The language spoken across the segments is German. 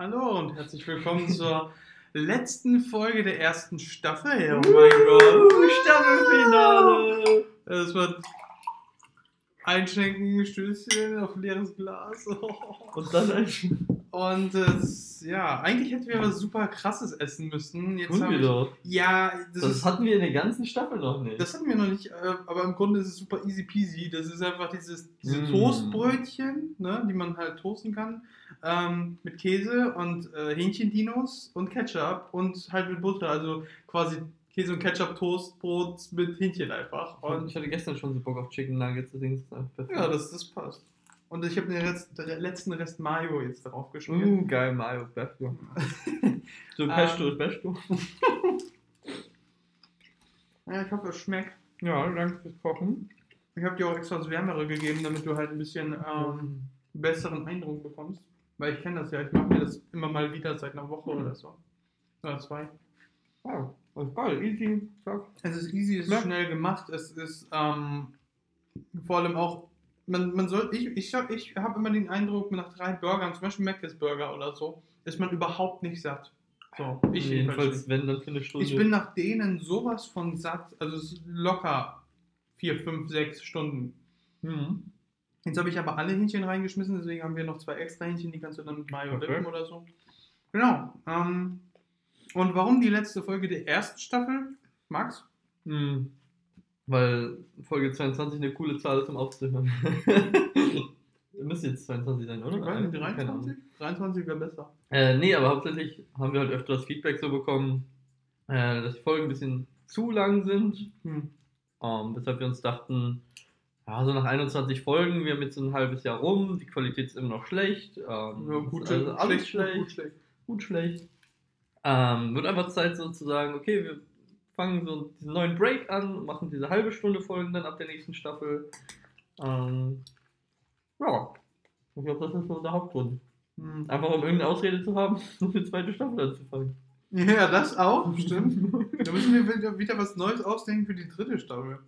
Hallo und herzlich willkommen zur letzten Folge der ersten Staffel. Oh mein Gott. Staffelfinale! Es wird Einschenken, Stößchen auf leeres Glas. Und dann ein Und es, ja, eigentlich hätten wir was super krasses essen müssen. Jetzt Tun wir ich, doch. Ja, das, Das ist, hatten wir in der ganzen Staffel noch nicht. das hatten wir noch nicht, äh, aber im Grunde ist es super easy peasy. Das ist einfach dieses, diese Mm. Toastbrötchen, ne, die man halt toasten kann, ähm, mit Käse und äh, Hähnchendinos und Ketchup und halt mit Butter. Also quasi Käse und Ketchup Toastbrot mit Hähnchen einfach. und Und ich hatte gestern schon so Bock auf Chicken Nuggets, deswegen ist es einfach perfekt. ja, das, das passt. Und ich habe den letzten Rest Mayo jetzt darauf geschmiert. Uh, geil, Mayo, Pesto. so Ähm. Pesto ist Pesto. Ja, ich hoffe, es schmeckt. Ja, danke fürs Kochen. Ich habe dir auch extra das Wärmere gegeben, damit du halt ein bisschen ähm, Ähm, besseren Eindruck bekommst. Weil ich kenne das ja, ich mache mir das immer mal wieder seit einer Woche oder so. Oder zwei. wow, das ist geil, easy, zack. Es ist easy, es ist Ja. schnell gemacht, es ist ähm, vor allem auch, man, man soll, ich, ich, ich habe immer den Eindruck, nach drei Burgern, zum Beispiel Mc's Burger oder so, ist man überhaupt nicht satt. So, ich jedenfalls. Wenn, dann für eine Stunde. Ich bin nach denen sowas von satt, also es ist locker vier, fünf, sechs Stunden. Mhm. Jetzt habe ich aber alle Hähnchen reingeschmissen, deswegen haben wir noch zwei extra Hähnchen, die kannst du dann mit Mayo Okay. dippen oder so. Genau. Ähm, und warum die letzte Folge der ersten Staffel? Max? Mhm. Weil Folge 22 eine coole Zahl ist, um aufzuhören. Müsste jetzt 22 sein, oder? Ahnung. 23? 23 wäre besser. Äh, nee, aber hauptsächlich haben wir halt öfter das Feedback so bekommen, äh, dass die Folgen ein bisschen zu lang sind. Hm. Ähm, weshalb wir uns dachten, ja, so nach 21 Folgen, wir haben jetzt ein halbes Jahr rum, die Qualität ist immer noch schlecht. Ähm, Ja, gut, also alles schlecht, schlecht, gut, schlecht. gut schlecht. Ähm, wird einfach Zeit sozusagen, okay, wir fangen so diesen neuen Break an und machen diese halbe Stunde Folgen dann ab der nächsten Staffel. Ähm, ja, ich glaube, das ist so der Hauptgrund. Hm. Einfach um irgendeine Ausrede zu haben, um die zweite Staffel anzufangen. Ja, das auch, stimmt. da müssen wir wieder, was Neues ausdenken für die dritte Staffel.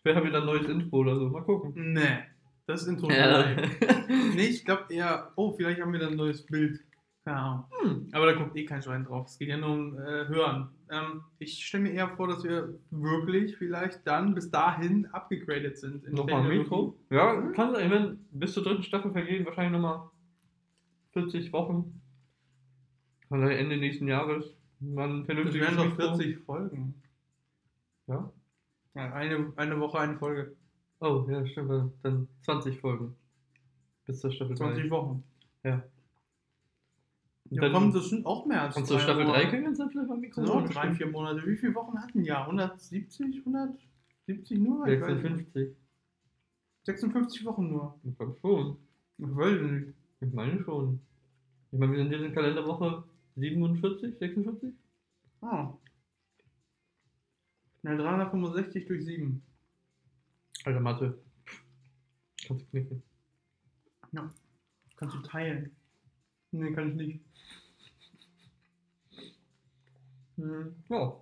Vielleicht haben wir dann ein neues Intro oder so. Mal gucken. Nee, das Intro ist Ja. vorbei. Nee, ich glaube eher, oh, vielleicht haben wir dann ein neues Bild. Keine Ahnung. Hm. Aber da guckt eh kein Schwein drauf. Es geht ja nur um äh, Hören. Ähm, ich stelle mir eher vor, dass wir wirklich vielleicht dann bis dahin abgegradet sind. in Nochmal. Mikro? Ja, kann sein. Wenn bis zur dritten Staffel vergehen, wahrscheinlich nochmal 40 Wochen. Vielleicht Ende nächsten Jahres. Das vernünftiges wären doch Mikro. 40 Folgen. Ja? Ja, eine, eine Woche, eine Folge. Oh, ja, stimmt. Dann 20 Folgen. Bis zur Staffel 20 3. Wochen. Ja. Ja, dann, komm, das sind auch mehr als und zur Staffel 3 Monate. können wir uns dann vielleicht mal ein Mikro Das sind auch holen. drei, vier Monate. Wie viele Wochen hatten ja? 170, 170 nur? Ich weiß nicht. 56. 56 Wochen nur. Ich glaube schon. Ich weiß nicht. Ich meine schon. Ich meine, wir sind jetzt in Kalenderwoche 47, 46? Ah. Na, 365 durch 7. Alter Mathe. Kannst du knicken. Kannst du teilen? Nee, kann ich nicht. Hm, Ja.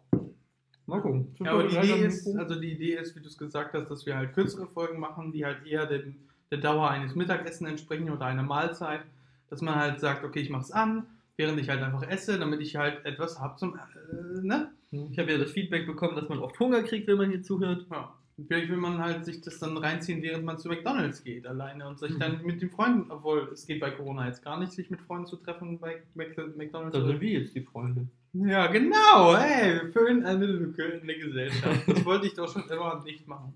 Mal gucken. Ja, aber die Idee ist, also die Idee ist, wie du es gesagt hast, dass wir halt kürzere Folgen machen, die halt eher dem, der Dauer eines Mittagessen entsprechen oder einer Mahlzeit. Dass man halt sagt, okay, ich mach's an, während ich halt einfach esse, damit ich halt etwas hab zum, äh, ne? Ich habe ja das Feedback bekommen, dass man oft Hunger kriegt, wenn man hier zuhört. Ja. Vielleicht will man halt sich das dann reinziehen, während man zu McDonalds geht, alleine und sich Mhm. dann mit den Freunden, obwohl es geht bei Corona jetzt gar nicht, sich mit Freunden zu treffen bei McDonalds. Da sind wir jetzt die Freunde. Ja, genau, hey, wir füllen eine Lücke in der Gesellschaft. Das wollte ich doch schon immer nicht machen.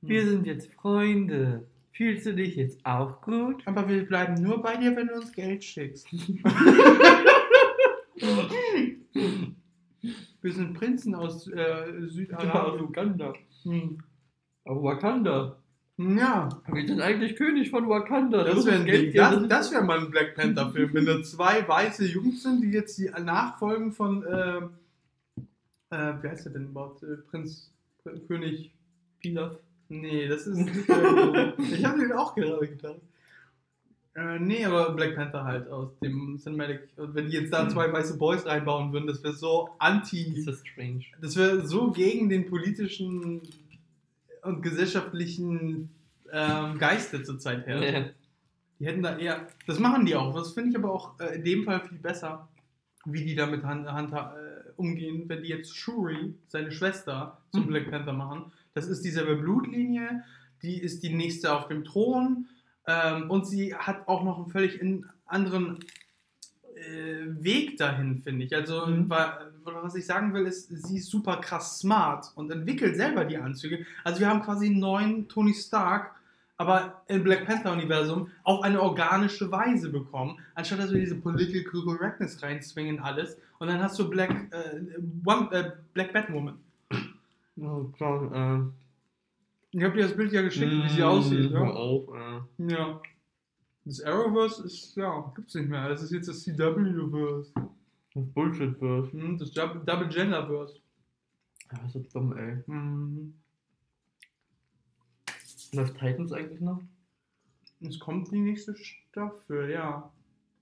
Wir sind jetzt Freunde. Fühlst du dich jetzt auch gut? Aber wir bleiben nur bei dir, wenn du uns Geld schickst. wir sind Prinzen aus äh, Südarabien. Uganda. Hm. Auf Wakanda. Ja, Wir sind eigentlich König von Wakanda. das muss wäre geben. Das, das wäre mal ein Black Panther-Film, wenn da zwei weiße Jungs sind, die jetzt die Nachfolgen von, äh, äh, wie heißt der denn überhaupt? Äh, Prinz, Pr- König Pilaf. Nee, das ist. Äh, ich habe den auch gerade gedacht. Äh, nee, aber Black Panther halt aus dem Cinematic. Und wenn die jetzt da zwei weiße Boys reinbauen würden, das wäre so anti. Ist das strange. Das wäre so gegen den politischen und gesellschaftlichen ähm, Geiste zurzeit her. Ja. Die hätten da eher. Das machen die auch. Das finde ich aber auch äh, in dem Fall viel besser, wie die damit Hand, Hand, äh, umgehen, wenn die jetzt Shuri, seine Schwester, zum Mhm. Black Panther machen. Das ist dieselbe Blutlinie, die ist die nächste auf dem Thron ähm, und sie hat auch noch einen völlig anderen äh, Weg dahin, finde ich. Also, Mhm. wa- was ich sagen will, ist, sie ist super krass smart und entwickelt selber die Anzüge. Also, wir haben quasi einen neuen Tony Stark, aber im Black Panther-Universum auf eine organische Weise bekommen, anstatt dass wir diese Political Correctness reinzwingen, alles. Und dann hast du Black, äh, One, äh, Black Batwoman. Oh, klar, äh, Ich habe dir das Bild ja geschickt, wie sie mm, aussieht. Ja? auf, äh. ja. Das Arrowverse ist, ja, gibt's nicht mehr. Das ist jetzt das CW-Verse. Das Bullshit wird. Hm, Das Double Double Gender-Verse. Ja, das ist dumm, ey. Mhm. Läuft Titans eigentlich noch? Es kommt die nächste Staffel, ja.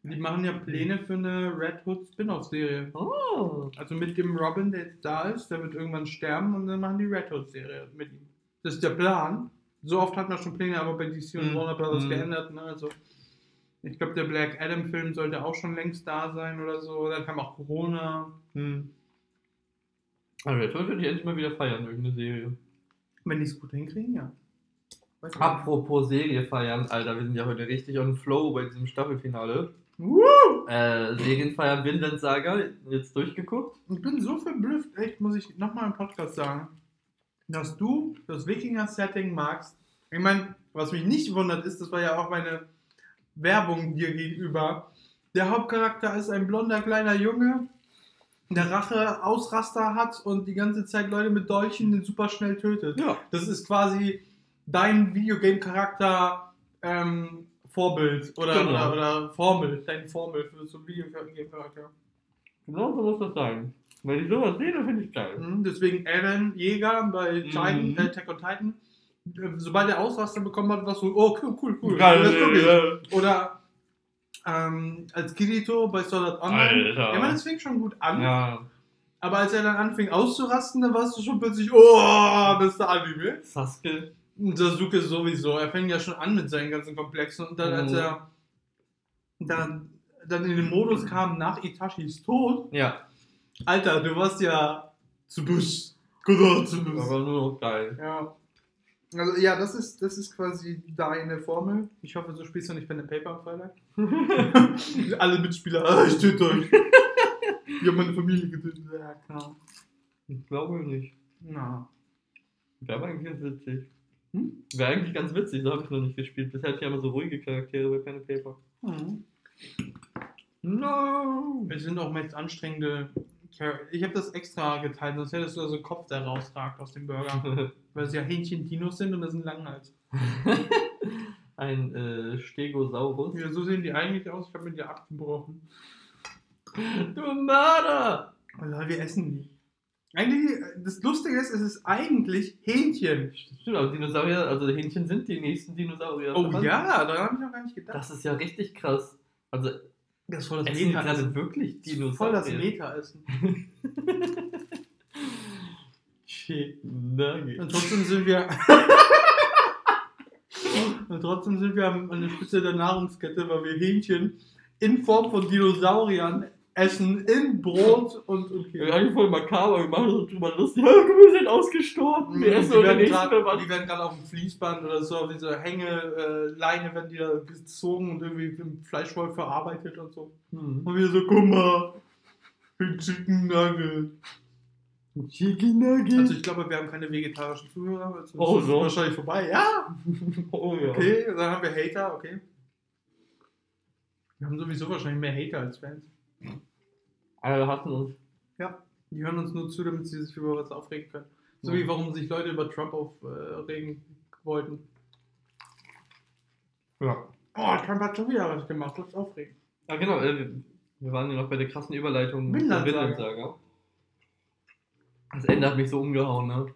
Die machen ja Pläne für eine Red Hood Spin-off-Serie. Oh. Also mit dem Robin, der jetzt da ist, der wird irgendwann sterben und dann machen die Red Hood-Serie mit ihm. Das ist der Plan. So oft hat man schon Pläne aber bei DC und Mhm. Warner Brothers Mhm. geändert. Ne? Also ich glaube, der Black Adam-Film sollte auch schon längst da sein oder so. Dann kam auch Corona. Hm. Aber jetzt würde ich endlich mal wieder feiern, irgendeine Serie. Wenn die es gut hinkriegen, ja. Weiß. Apropos Serie feiern, Alter, wir sind ja heute richtig on Flow bei diesem Staffelfinale. Woo! Äh, Serienfeiern Vinland Saga, jetzt durchgeguckt. Ich bin so verblüfft, echt, muss ich nochmal im Podcast sagen, dass du das Wikinger-Setting magst. Ich meine, was mich nicht wundert, ist, das war ja auch meine Werbung dir gegenüber. Der Hauptcharakter ist ein blonder kleiner Junge, der Rache-Ausraster hat und die ganze Zeit Leute mit Dolchen super schnell tötet. Ja. Das ist quasi dein Videogame-Charakter ähm, Vorbild oder, Genau. oder, oder Formel, dein Formel für so einen Videogame-Charakter. Genau so muss das sein. Wenn ich sowas sehe, dann finde ich geil. Mhm, Deswegen Aaron Jäger bei Titan, Mhm. äh, Attack on Titan. äh, Sobald er Ausraster bekommen hat, war so, oh cool, cool, cool. Geil, das guck ich. Oder ähm, als Kirito bei Sword Art Online. Alter. Ja, man, das fing schon gut an. Ja, Aber als er dann anfing auszurasten, dann warst du schon plötzlich, oh, das ist der Anime. Sasuke. Und Sasuke sowieso. Er fängt ja schon an mit seinen ganzen Komplexen. Und dann, als Mhm. er dann, dann in den Modus kam nach Itachis Tod, Ja, Alter, du warst ja zu Busch. Genau, zu Busch. aber nur noch geil. Ja. Also ja, das ist, das ist quasi deine Formel. Ich hoffe, so spielst du nicht Pen and Paper am Freitag. Alle Mitspieler, ah, ich töte euch. Ich habe meine Familie getötet. Ja, klar. Ich glaube nicht. Na. Wäre aber eigentlich ganz witzig. Hm? Wäre eigentlich ganz witzig, so habe ich noch nicht gespielt. Bisher hatte ich immer so ruhige Charaktere bei Pen and Paper. Mhm. No! Es sind auch meist anstrengende. Ich habe das extra geteilt, sonst hättest du da so einen Kopf, der rausragt aus dem Burger. Weil es ja Hähnchen-Dinos sind und das sind Langhals. Ein äh, Stegosaurus. Ja, so sehen die eigentlich aus. Ich habe mir die abgebrochen. Du Mörder! Also, wir essen die. Eigentlich, das Lustige ist, es ist eigentlich Hähnchen. Stimmt, aber Dinosaurier, also Hähnchen sind die nächsten Dinosaurier. Oh ja, daran habe ich noch gar nicht gedacht. Das ist ja richtig krass. Also, Das ist voll das essen Meta-Essen. gerade wirklich Dinosaurier. Voll das Meta-Essen. Nugget. Und trotzdem sind wir. Und trotzdem sind wir an an der Spitze der Nahrungskette, weil wir Hähnchen in Form von Dinosauriern essen, in Brot und. und Ja, eigentlich voll makaber, wir machen uns drüber lustig. Wir sind ausgestorben. Wir essen die, werden gerade auf dem Fließband oder so, auf dieser Hängeleine äh, werden die da gezogen und irgendwie im Fleischwolf verarbeitet und so. Hm. Und wir so, guck mal, ein Chicken Nugget. Chicken Nugget. Also ich glaube, wir haben keine vegetarischen Zuhörer. Also Oh, so. wahrscheinlich vorbei. Ja, oh ja. okay. Dann haben wir Hater, okay. Wir haben sowieso wahrscheinlich mehr Hater als Fans. Alle hassen uns. Die hören uns nur zu, damit sie sich über was aufregen können. So Ja. wie warum sich Leute über Trump aufregen wollten. Ja. Oh, Trump hat schon wieder was gemacht, das ist aufregend. Ah, genau, äh, wir- waren ja noch bei der krassen Überleitung Vinland zur Saga. Vinland-Saga. Das Ende hat mich so umgehauen, ne?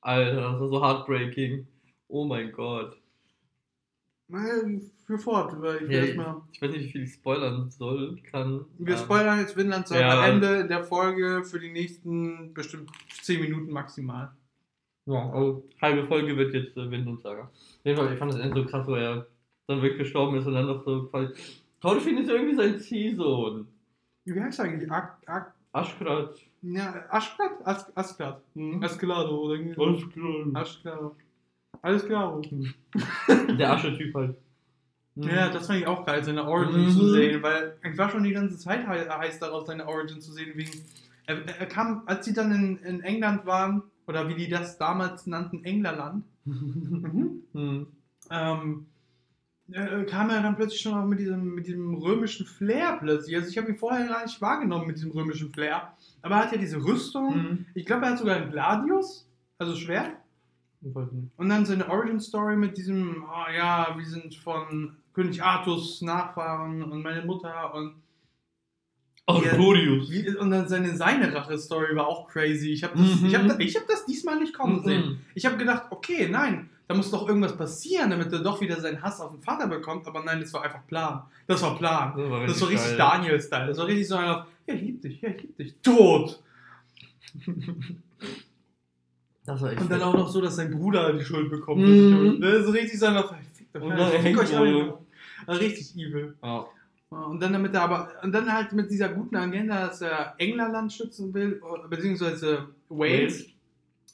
Alter, das war so heartbreaking. Oh mein Gott. Mal für fort, weil ich will Ja, erstmal. Ich weiß nicht, wie viel ich spoilern soll, kann. Wir ähm, spoilern jetzt Vinland Saga Ja. Ende der Folge für die nächsten bestimmt 10 Minuten maximal. Ja, also halbe Folge wird jetzt äh, Wind und Saga. Ich fand das Ende so krass, wo er dann wirklich gestorben ist und dann noch so quasi. Thorfinn ist irgendwie sein Ziehsohn. Wie heißt er eigentlich? Ak Ak Aschgrad. ja, Aschklad? As Asklad. Mhm. Asklado oder irgendwie. Aschgrad. Asklado. Alles klar. Der Asche-Typ halt. Ja, das fand ich auch geil, seine Origin Mhm. zu sehen, weil ich war schon die ganze Zeit hei- heiß darauf, seine Origin zu sehen, wegen, er, er kam, als sie dann in, in England waren, oder wie die das damals nannten, Englerland, mhm. Ähm, äh, kam er dann plötzlich schon auch mit diesem, mit diesem römischen Flair plötzlich. Also ich habe ihn vorher gar nicht wahrgenommen mit diesem römischen Flair, aber er hat ja diese Rüstung, Mhm. ich glaube, er hat sogar ein Gladius, also Schwert. Und dann seine Origin Story mit diesem, oh ja, wir sind von König Artus Nachfahren und meine Mutter und Artorius. wie, und dann seine seine Rache Story war auch crazy. Ich habe das, Mhm. ich hab, ich hab das diesmal nicht kommen sehen. Mhm. Ich habe gedacht, okay, nein, da muss doch irgendwas passieren, damit er doch wieder seinen Hass auf den Vater bekommt. Aber nein, das war einfach Plan. Das war Plan. Das war Das war richtig. Daniel-Style. Das war richtig so einer, ja, ich lieb dich, ja, ich lieb dich. Tot! Und dann auch noch so, dass sein Bruder die Schuld bekommt. Mhm. Das ist richtig so einer, fickt euch, alle, so. War Richtig evil. Ja. Und dann damit er aber, und dann halt mit dieser guten Agenda, dass er Englerland schützen will, beziehungsweise Wales. Wales.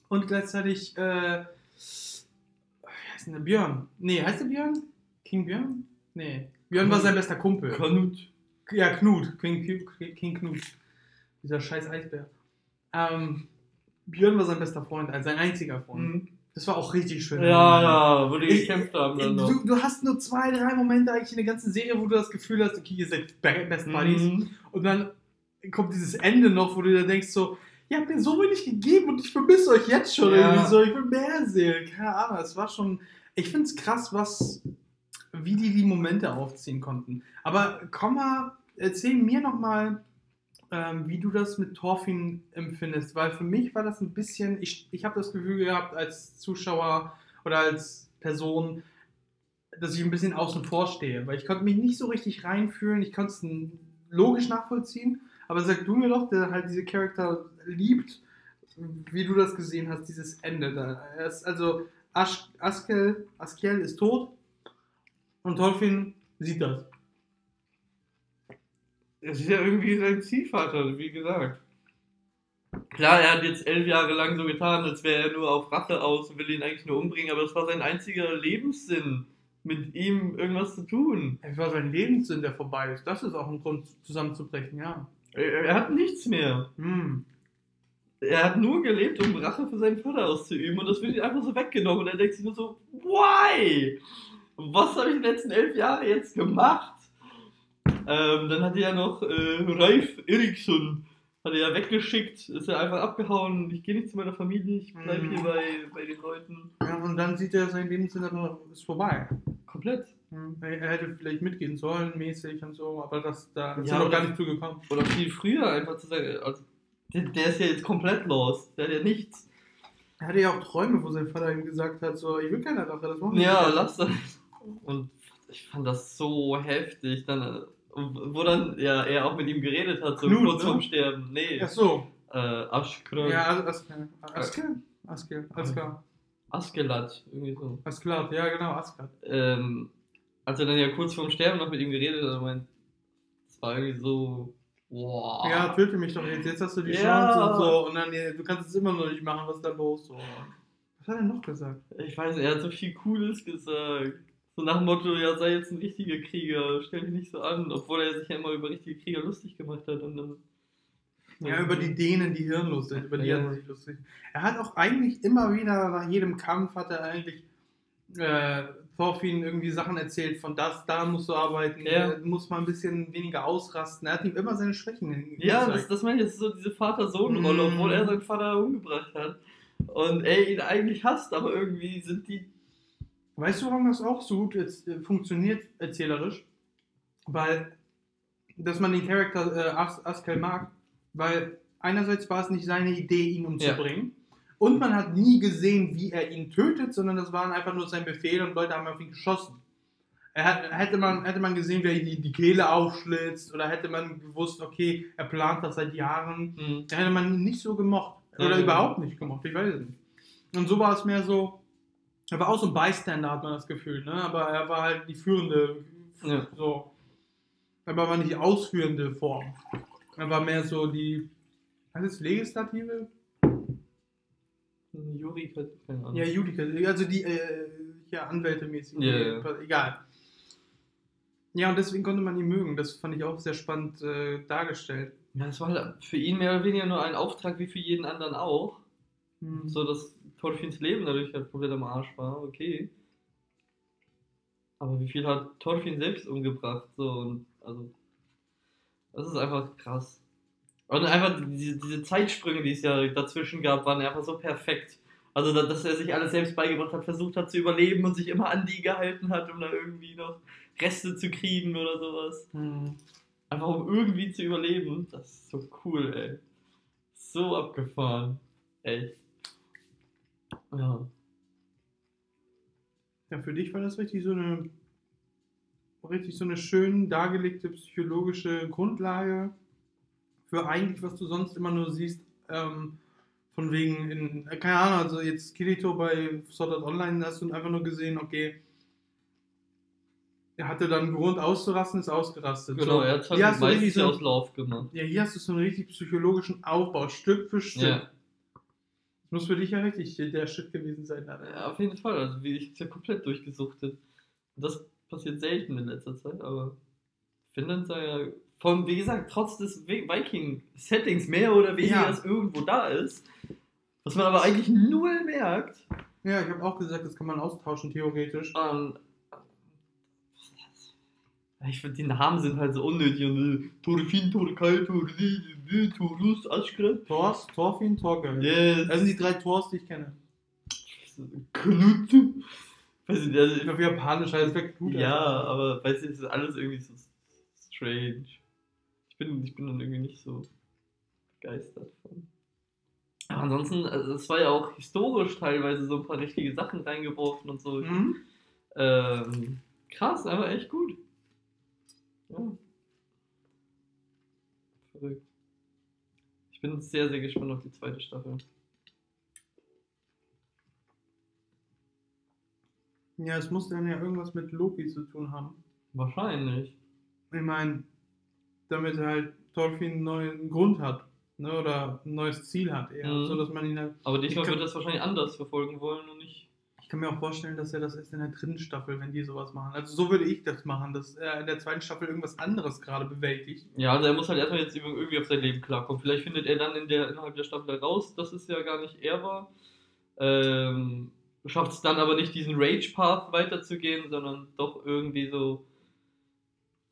Und gleichzeitig, äh, wie heißt denn der Björn? Nee, heißt der Björn? King Björn? Nee. Björn war sein bester Kumpel. Kanut. Ja, Knut. King, King, King Knut. Dieser scheiß Eisbär. Ähm, Björn war sein bester Freund, also sein einziger Freund. Mhm. Das war auch richtig schön. Ja, ja, wo die gekämpft haben dann noch. Du, du hast nur zwei, drei Momente eigentlich in der ganzen Serie, wo du das Gefühl hast, okay, ihr seid Be- Best Buddies. Mhm. Und dann kommt dieses Ende noch, wo du dir denkst so, ihr habt mir so wenig gegeben und ich vermisse euch jetzt schon Ja. irgendwie so, ich will mehr sehen. Keine Ahnung, es war schon, ich finde es krass, was, wie die die Momente aufziehen konnten. Aber komm mal, erzähl mir noch mal, ähm, wie du das mit Thorfinn empfindest, weil für mich war das ein bisschen, ich, ich habe das Gefühl gehabt als Zuschauer oder als Person, dass ich ein bisschen außen vor stehe, weil ich konnte mich nicht so richtig reinfühlen, ich konnte es logisch nachvollziehen, aber sag du mir doch, der halt diese Charakter liebt, wie du das gesehen hast, dieses Ende da. Also Askel, Askel ist tot und Thorfinn sieht das. Es ist ja irgendwie sein Ziehvater, wie gesagt. Klar, er hat jetzt elf Jahre lang so getan, als wäre er nur auf Rache aus und will ihn eigentlich nur umbringen, aber das war sein einziger Lebenssinn, mit ihm irgendwas zu tun. Es war sein Lebenssinn, der vorbei ist. Das ist auch ein Grund zusammenzubrechen, ja. Er, er hat nichts mehr. Hm. Er hat nur gelebt, um Rache für seinen Vater auszuüben und das wird ihm einfach so weggenommen und er denkt sich nur so, why? Was habe ich die letzten elf Jahre jetzt gemacht? Ähm, dann hat er ja noch äh, Ralf Eriksson, hat er ja weggeschickt, ist er einfach abgehauen, ich gehe nicht zu meiner Familie, ich bleibe Mhm. hier bei, bei den Leuten. Ja, und dann sieht er, sein Lebenssinn aber ist vorbei. Komplett. Er er hätte vielleicht mitgehen sollen, mäßig und so, aber das, da ist Ja, er noch gar nicht zugekommen. Oder viel früher einfach zu sagen, also, der, der ist ja jetzt komplett lost, der hat ja nichts. Er hatte ja auch Träume, wo sein Vater ihm gesagt hat, so, ich will keine Rache, das machen wir Ja, nicht. lass das. Und ich fand das so heftig. Dann, äh, wo dann ja, er auch mit ihm geredet hat, so Knut, kurz ne? vorm Sterben. Nee, Ach so. äh, Aschkrön. Ja, As- Askel. Askel? Askel. Askelat, irgendwie so. Askelat, ja genau, Askelat. Ähm, als er dann ja kurz vorm Sterben noch mit ihm geredet hat, meint, es war irgendwie so, wow. Ja, töte mich doch jetzt, jetzt hast du die Ja. Chance und so und dann, nee, du kannst es immer noch nicht machen, was ist da los? So. Was hat er noch gesagt? Ich weiß, er hat so viel Cooles gesagt. So nach dem Motto, ja, sei jetzt ein richtiger Krieger, stell dich nicht so an, obwohl er sich ja immer über richtige Krieger lustig gemacht hat. Und dann, Ja, über die Dänen, die hirnlos sind, über die Ja. hat er sich lustig. Er hat auch eigentlich immer wieder, nach jedem Kampf hat er eigentlich äh, Thorfinn irgendwie Sachen erzählt, von das, da musst du arbeiten, Ja. du musst mal ein bisschen weniger ausrasten. Er hat ihm immer seine Schwächen Ja, das, das meine ich, das ist so diese Vater-Sohn-Rolle, Mm. obwohl er seinen Vater umgebracht hat. Und er ihn eigentlich hasst, aber irgendwie sind die. Weißt du, warum das auch so gut jetzt, äh, funktioniert erzählerisch? Weil, dass man den Charakter äh, As Askel mag, weil einerseits war es nicht seine Idee, ihn umzubringen. Und man hat nie gesehen, wie er ihn tötet, sondern das war einfach nur sein Befehl und Leute haben auf ihn geschossen. Hat, hätte, man, hätte man gesehen, wie er die, die Kehle aufschlitzt oder hätte man gewusst, okay, er plant das seit Jahren, Hm. da hätte man ihn nicht so gemocht. Oder Ja. überhaupt nicht gemocht, ich weiß es nicht. Und so war es mehr so, Er war auch so ein Bystander, hat man das Gefühl, ne? Aber er war halt die führende, Ja. so. Aber war nicht die ausführende Form. Er war mehr so die, was ist Legislative? Ahnung. Ja, Judika, also die, äh, ja, Anwälte mäßig. Ja, ja. Egal. Ja, und deswegen konnte man ihn mögen. Das fand ich auch sehr spannend äh, dargestellt. Ja, es war halt für ihn mehr oder weniger nur ein Auftrag wie für jeden anderen auch. Hm. So, dass Thorfins Leben dadurch halt komplett am Arsch war, okay. Aber wie viel hat Thorfinn selbst umgebracht? So, und also. Das ist einfach krass. Und einfach diese, diese Zeitsprünge, die es ja dazwischen gab, waren einfach so perfekt. Also, da- dass er sich alles selbst beigebracht hat, versucht hat zu überleben und sich immer an die gehalten hat, um da irgendwie noch Reste zu kriegen oder sowas. Hm. Einfach um irgendwie zu überleben. Das ist so cool, ey. So abgefahren. Echt. Ja. Ja, für dich war das richtig so eine richtig so eine schön dargelegte psychologische Grundlage für eigentlich, was du sonst immer nur siehst, ähm, von wegen in, äh, keine Ahnung, also jetzt Kirito bei Sword Art Online hast du einfach nur gesehen, okay, er hatte dann Grund auszurasten, ist ausgerastet. Genau, so, er hat hier halt hast du richtig so, aus Lauf gemacht. ja, hier hast du so einen richtig psychologischen Aufbau, Stück für Stück. Ja. Muss für dich ja richtig der Shit gewesen sein. Dann. ja, auf jeden Fall. Also, wie ich hab's ja komplett durchgesuchtet. Und das passiert selten in letzter Zeit, aber Finnland sei ja. Von, wie gesagt, trotz des Vi- Viking-Settings mehr oder weniger, Ja. das irgendwo da ist, was man aber eigentlich null merkt. Ja, ich habe auch gesagt, das kann man austauschen, theoretisch. Ähm, ich finde, die Namen sind halt so unnötig. Und, äh, Torfin, Torkal, Torli, Torus, Aschkret. Thors, Thorfinn, Torgel. Yes. Das sind die drei Tors, die ich kenne. Knut. Weiß ich, also, Ich glaube, japanisch heißt der Knut. ja, aber weißt du, es ist alles irgendwie so strange. Ich bin, ich bin dann irgendwie nicht so begeistert von. Aber ansonsten, also es war ja auch historisch teilweise so ein paar richtige Sachen reingeworfen und so. Mhm. Ähm, krass, aber echt gut. Ja. Verrückt. Ich bin sehr, sehr gespannt auf die zweite Staffel. Ja, es muss dann ja irgendwas mit Loki zu tun haben. Wahrscheinlich. Ich meine, damit er halt Thorfinn einen neuen Grund hat. Ne, oder ein neues Ziel hat eher. Mhm. So dass man ihn halt. Aber diesmal wird das wahrscheinlich anders verfolgen wollen und nicht. Ich kann mir auch vorstellen, dass er das erst in der dritten Staffel, wenn die sowas machen. Also so würde ich das machen, dass er in der zweiten Staffel irgendwas anderes gerade bewältigt. Ja, also er muss halt erstmal jetzt irgendwie auf sein Leben klarkommen. Vielleicht findet er dann in der, innerhalb der Staffel heraus, dass es ja gar nicht er war. Ähm, schafft es dann aber nicht, diesen Rage-Path weiterzugehen, sondern doch irgendwie so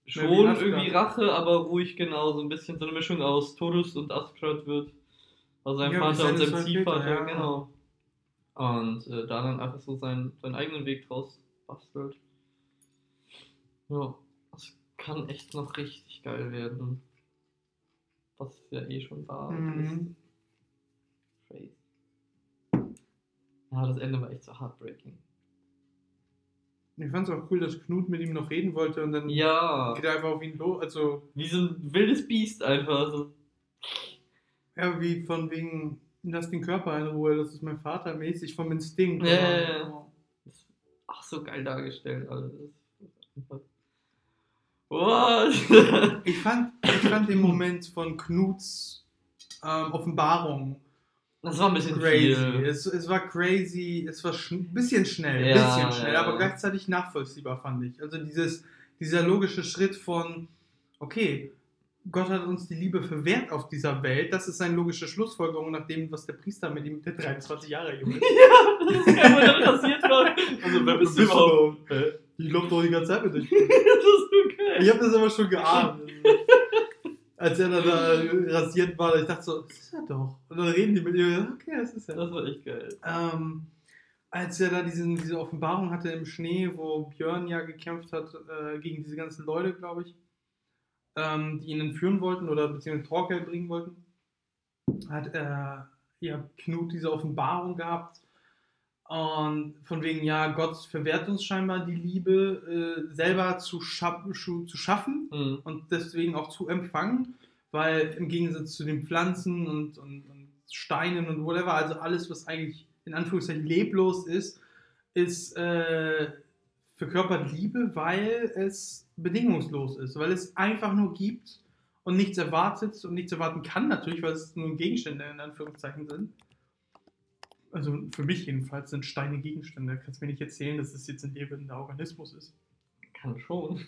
schon irgendwie Rache, aber ruhig genau, so ein bisschen so eine Mischung aus Todus und Asgard wird. Also seinem Ja, Vater und seine seinem Ziehvater, ja. genau. Und äh, da dann einfach so seinen, seinen eigenen Weg draus bastelt. Ja, das kann echt noch richtig geil werden. Was ja eh schon war. und Mhm. ist. Crazy. Ja, das Ende war echt so heartbreaking. Ich fand es auch cool, dass Knut mit ihm noch reden wollte und dann Ja, geht er einfach auf ihn los. Also, wie so ein wildes Biest einfach. So. ja, wie von wegen, lass den Körper in Ruhe, das ist mein Vater mäßig vom Instinkt. Ja, ja, ja. Das- Ach, so geil dargestellt, ist einfach- What? Ich fand, ich fand den Moment von Knuts ähm, Offenbarung Das war ein bisschen crazy. viel. Es, es war crazy, es war ein bisschen schnell, Ja, bisschen schnell, ja, aber gleichzeitig nachvollziehbar, fand ich. Also dieses, dieser logische Schritt von, okay, Gott hat uns die Liebe verwehrt auf dieser Welt, das ist seine logische Schlussfolgerung nach dem, was der Priester mit ihm, der 23 Jahre Junge, Ja, das ist einfach dann passiert war. Also, wer bist du überhaupt? Hä? Ich glaube doch die ganze Zeit mit euch. Das ist so geil. Ich habe das aber schon geahnt. Als er da rasiert war, ich dachte so, das ist er doch. Und dann reden die mit ihm, okay, das ist er. Das war echt geil. Ähm, als er da diesen, diese Offenbarung hatte im Schnee, wo Björn ja gekämpft hat äh, gegen diese ganzen Leute, glaube ich, ähm, die ihn entführen wollten oder beziehungsweise Torkel bringen wollten, hat äh, ja, Knut diese Offenbarung gehabt. Und von wegen, ja, Gott verwehrt uns scheinbar die Liebe äh, selber zu, scha zu schaffen Mhm. und deswegen auch zu empfangen, weil im Gegensatz zu den Pflanzen und, und, und Steinen und whatever, also alles, was eigentlich in Anführungszeichen leblos ist, ist äh, verkörpert Liebe, weil es bedingungslos ist, weil es einfach nur gibt und nichts erwartet und nichts erwarten kann natürlich, weil es nur Gegenstände in Anführungszeichen sind. Also für mich jedenfalls sind Steine Gegenstände. Kannst du mir nicht erzählen, dass es jetzt ein lebender Organismus ist. Kann schon.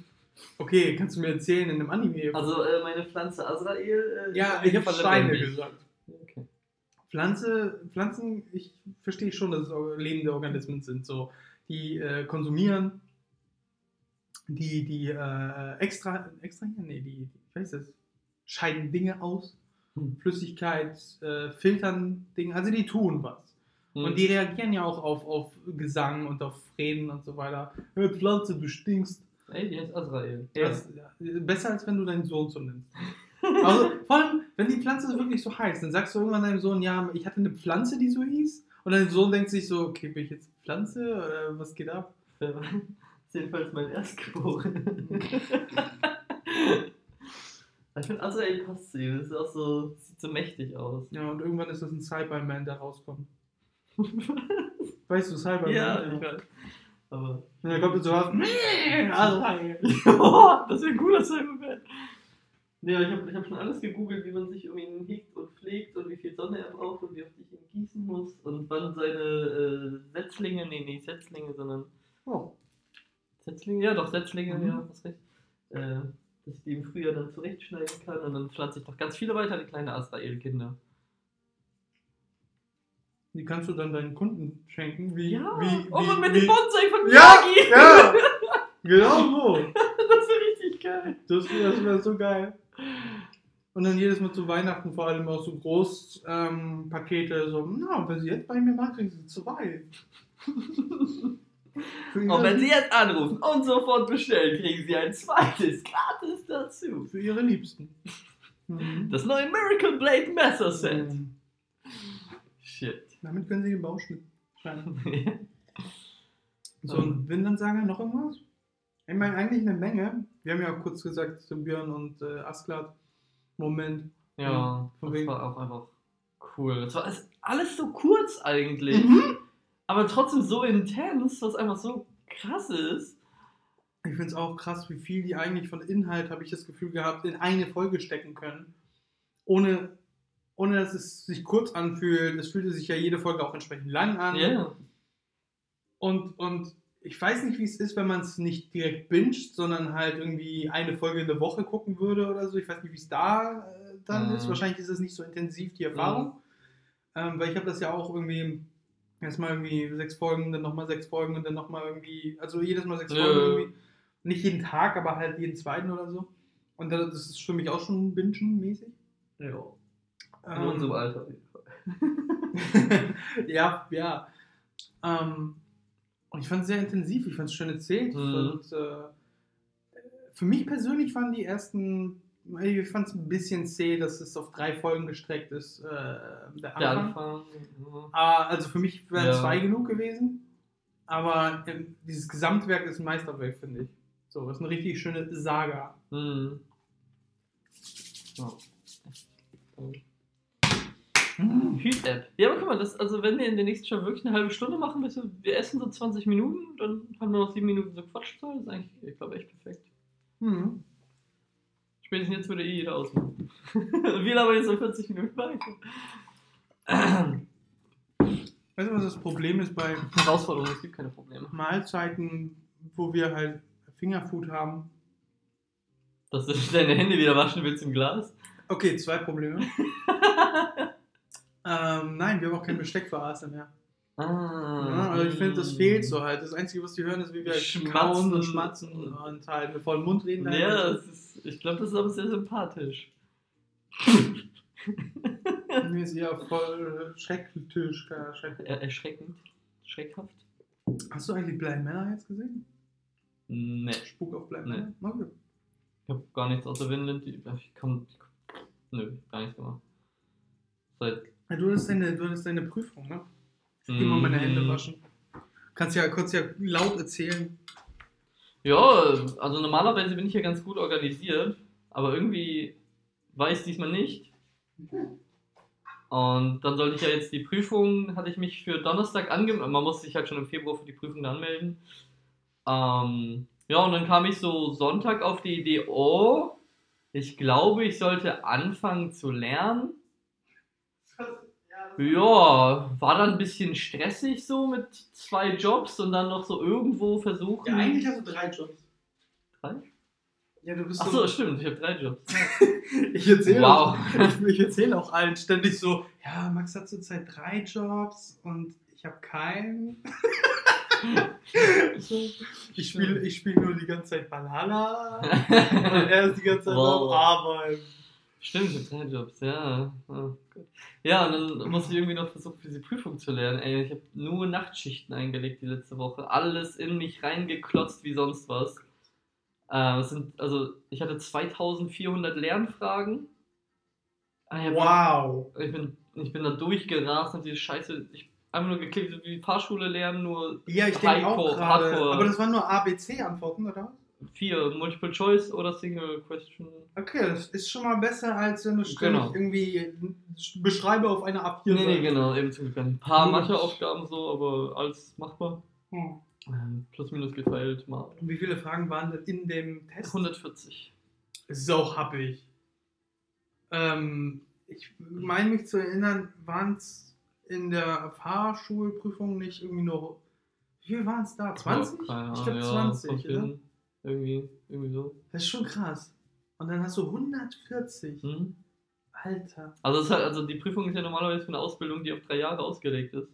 Okay, kannst du mir erzählen in einem Anime? Also äh, meine Pflanze Azrael. Äh, ja, ich habe Steine gesagt. Okay. Pflanze, Pflanzen, ich verstehe schon, dass es lebende Organismen sind, so die äh, konsumieren, die die äh, extra extra nee, die ich weiß es, scheiden Dinge aus, Hm. Flüssigkeit, äh, filtern Dinge, also die tun was. Hm. Und die reagieren ja auch auf, auf Gesang und auf Reden und so weiter. Hey, Pflanze, du stinkst. Ey, die heißt Azrael. Das, ja, besser als wenn du deinen Sohn so nennst. Also, vor allem, wenn die Pflanze wirklich so heißt, dann sagst du irgendwann deinem Sohn, ja, ich hatte eine Pflanze, die so hieß. Und dein Sohn denkt sich so, okay, bin ich jetzt Pflanze oder was geht ab? Ja. Das ist jedenfalls mein Erstgeboren. ich finde Azrael passt zu ihm. Das ist auch so, sieht so mächtig aus. Ja, und irgendwann ist das ein Cyberman, der rauskommt. Weißt du, Cyberman? ja, ich weiß. Aber. Und dann kommt er so raus. Also, Ja, das wäre ein cooler Cyberman. Ja, ich habe ich hab schon alles gegoogelt, wie man sich um ihn hegt und pflegt und wie viel Sonne er braucht und wie oft ich ihn gießen muss und wann seine äh, Setzlinge, nee, nicht Setzlinge, sondern oh. Setzlinge, ja doch, Setzlinge, Mhm. ja, hast recht. Äh, dass ich die im Frühjahr dann zurechtschneiden kann und dann pflanze ich noch ganz viele weitere kleine Azrael-Kinder. Die kannst du dann deinen Kunden schenken. Wie, Ja, wie, oh, wie, und mit wie, dem Bonsai von Ja, Miyagi! ja, genau so. das wäre richtig geil. Das, das wäre so geil. Und dann jedes Mal zu Weihnachten vor allem auch so Großpakete, ähm, Pakete, so, na, wenn Sie jetzt bei mir machen, kriegen Sie zwei. Und wenn Sie jetzt anrufen und sofort bestellen, kriegen Sie ein zweites gratis dazu. für ihre Liebsten. Mhm. Das neue Miracle Blade Messer Set. Mhm. Shit. Damit können Sie den Bauschnitt schreiben. So, und Windansager, noch irgendwas? Ich meine, eigentlich eine Menge. Wir haben ja auch kurz gesagt, so Björn und äh, Asklat. Moment. ja, das wegen- war auch einfach cool. Das war alles- so kurz eigentlich, Mhm. aber trotzdem so intens, was einfach so krass ist. Ich finde es auch krass, wie viel die eigentlich von Inhalt, habe ich das Gefühl gehabt, in eine Folge stecken können. Ohne, ohne dass es sich kurz anfühlt. Es fühlte sich ja jede Folge auch entsprechend lang an. Ja. Und, und ich weiß nicht, wie es ist, wenn man es nicht direkt binged, sondern halt irgendwie eine Folge in der Woche gucken würde oder so. Ich weiß nicht, wie es da äh, dann Mhm. ist. Wahrscheinlich ist es nicht so intensiv, die Erfahrung. Ähm, weil ich habe das ja auch irgendwie erstmal irgendwie sechs Folgen, dann nochmal sechs Folgen und dann nochmal irgendwie, also jedes Mal sechs Ja. Folgen irgendwie. Nicht jeden Tag, aber halt jeden zweiten oder so. Und das ist für mich auch schon bingen-mäßig. Ja. In Ähm, unserem Alter auf jeden Fall. ja, ja. Ähm, und ich fand es sehr intensiv, ich fand es schön erzählt. Mhm. Und, äh, für mich persönlich waren die ersten, ich fand es ein bisschen zäh, dass es auf drei Folgen gestreckt ist, äh, der Der Anfang. Anfang. ja. Ah, also für mich wären Ja. zwei genug gewesen. Aber ähm, dieses Gesamtwerk ist ein Meisterwerk, finde ich. So, das ist eine richtig schöne Saga. Mhm. Ja. Heat-App. Ja, aber guck mal, das, also wenn wir in der nächsten Show wirklich eine halbe Stunde machen, du, wir essen so 20 Minuten, dann haben wir noch 7 Minuten so Quatschzahl. Das ist eigentlich, ich glaube, echt perfekt. Mhm. Spätestens jetzt würde eh jeder ausmachen. wir labern jetzt so 40 Minuten weiter. Weißt du, was das Problem ist bei Herausforderung, es gibt keine Probleme. Mahlzeiten, wo wir halt Fingerfood haben? Dass du deine Hände wieder waschen willst im Glas. Okay, zwei Probleme. ähm, nein, wir haben auch kein Besteck für ASMR. Ah. Ja, also ich finde, das fehlt so halt. Das Einzige, was die hören, ist, wie wir Schmatzen. und schmatzen und halt mit vollem Mund reden. Ja, das ist, ich glaube, das ist aber sehr sympathisch. Mir ist eher voll schrecklich. äh, schrecklich. Er erschreckend. Schreckhaft. Hast du eigentlich Blind Männer jetzt gesehen? Nee. Spuk auf Blind Nee. Männer? Okay. Ich habe gar nichts außer Vinland. Ich kann. Nö, gar nichts gemacht. Seit. Ja, du hattest deine, du hattest deine Prüfung, ne? Ich geh mal meine Hände Mm, waschen. Kannst ja kurz ja laut erzählen. Ja, also normalerweise bin ich ja ganz gut organisiert, aber irgendwie war ich diesmal nicht. Und dann sollte ich ja jetzt die Prüfung, hatte ich mich für Donnerstag angemeldet. Man musste sich halt schon im Februar für die Prüfung anmelden. Ähm, ja, und dann kam ich so Sonntag auf die Idee, oh, ich glaube, ich sollte anfangen zu lernen. Ja, war dann ein bisschen stressig so mit zwei Jobs und dann noch so irgendwo versuchen. Ja, eigentlich hast du drei Jobs. Drei? Ja, du bist Achso, so. stimmt, ich habe drei Jobs. Ich erzähle Wow. auch, ich, erzähle auch allen ständig so, ja, Max hat zurzeit drei Jobs und ich habe keinen. so, ich spiele ich spiel nur die ganze Zeit Valhalla und er ist die ganze Zeit Wow. am Arbeiten. Stimmt, drei Jobs, ja. Oh. Ja, und dann musste ich irgendwie noch versuchen, für diese Prüfung zu lernen. Ey, ich habe nur Nachtschichten eingelegt die letzte Woche. Alles in mich reingeklotzt wie sonst was. Äh, es sind, also, ich hatte 2400 Lernfragen. Ich, hab, Wow. ich, bin, ich bin da durchgerast und diese Scheiße. Ich einfach nur geklickt, wie Fahrschule lernen, nur Ja, ich denke auch gerade. Hardcore. Aber das waren nur ABC-Antworten, oder? Vier Multiple Choice oder Single Question. Okay, das ist schon mal besser, als wenn du Genau. irgendwie beschreibe auf einer A4. Nee, nee, genau, eben zum Glück ein paar Hm. Matheaufgaben so, aber alles machbar. Hm. Ähm, plus minus geteilt mal Und wie viele Fragen waren denn in dem Test? 140. So happig. Ähm, ich meine mich zu erinnern, waren es in der Fahrschulprüfung nicht irgendwie nur. Wie viel waren es da? 20? Keine ich glaube Ahnung, 20, kommt oder? Irgendwie, irgendwie so. Das ist schon krass. Und dann hast du 140. Hm? Alter. Also, es ist halt, also die Prüfung ist ja normalerweise für eine Ausbildung, die auf drei Jahre ausgelegt ist.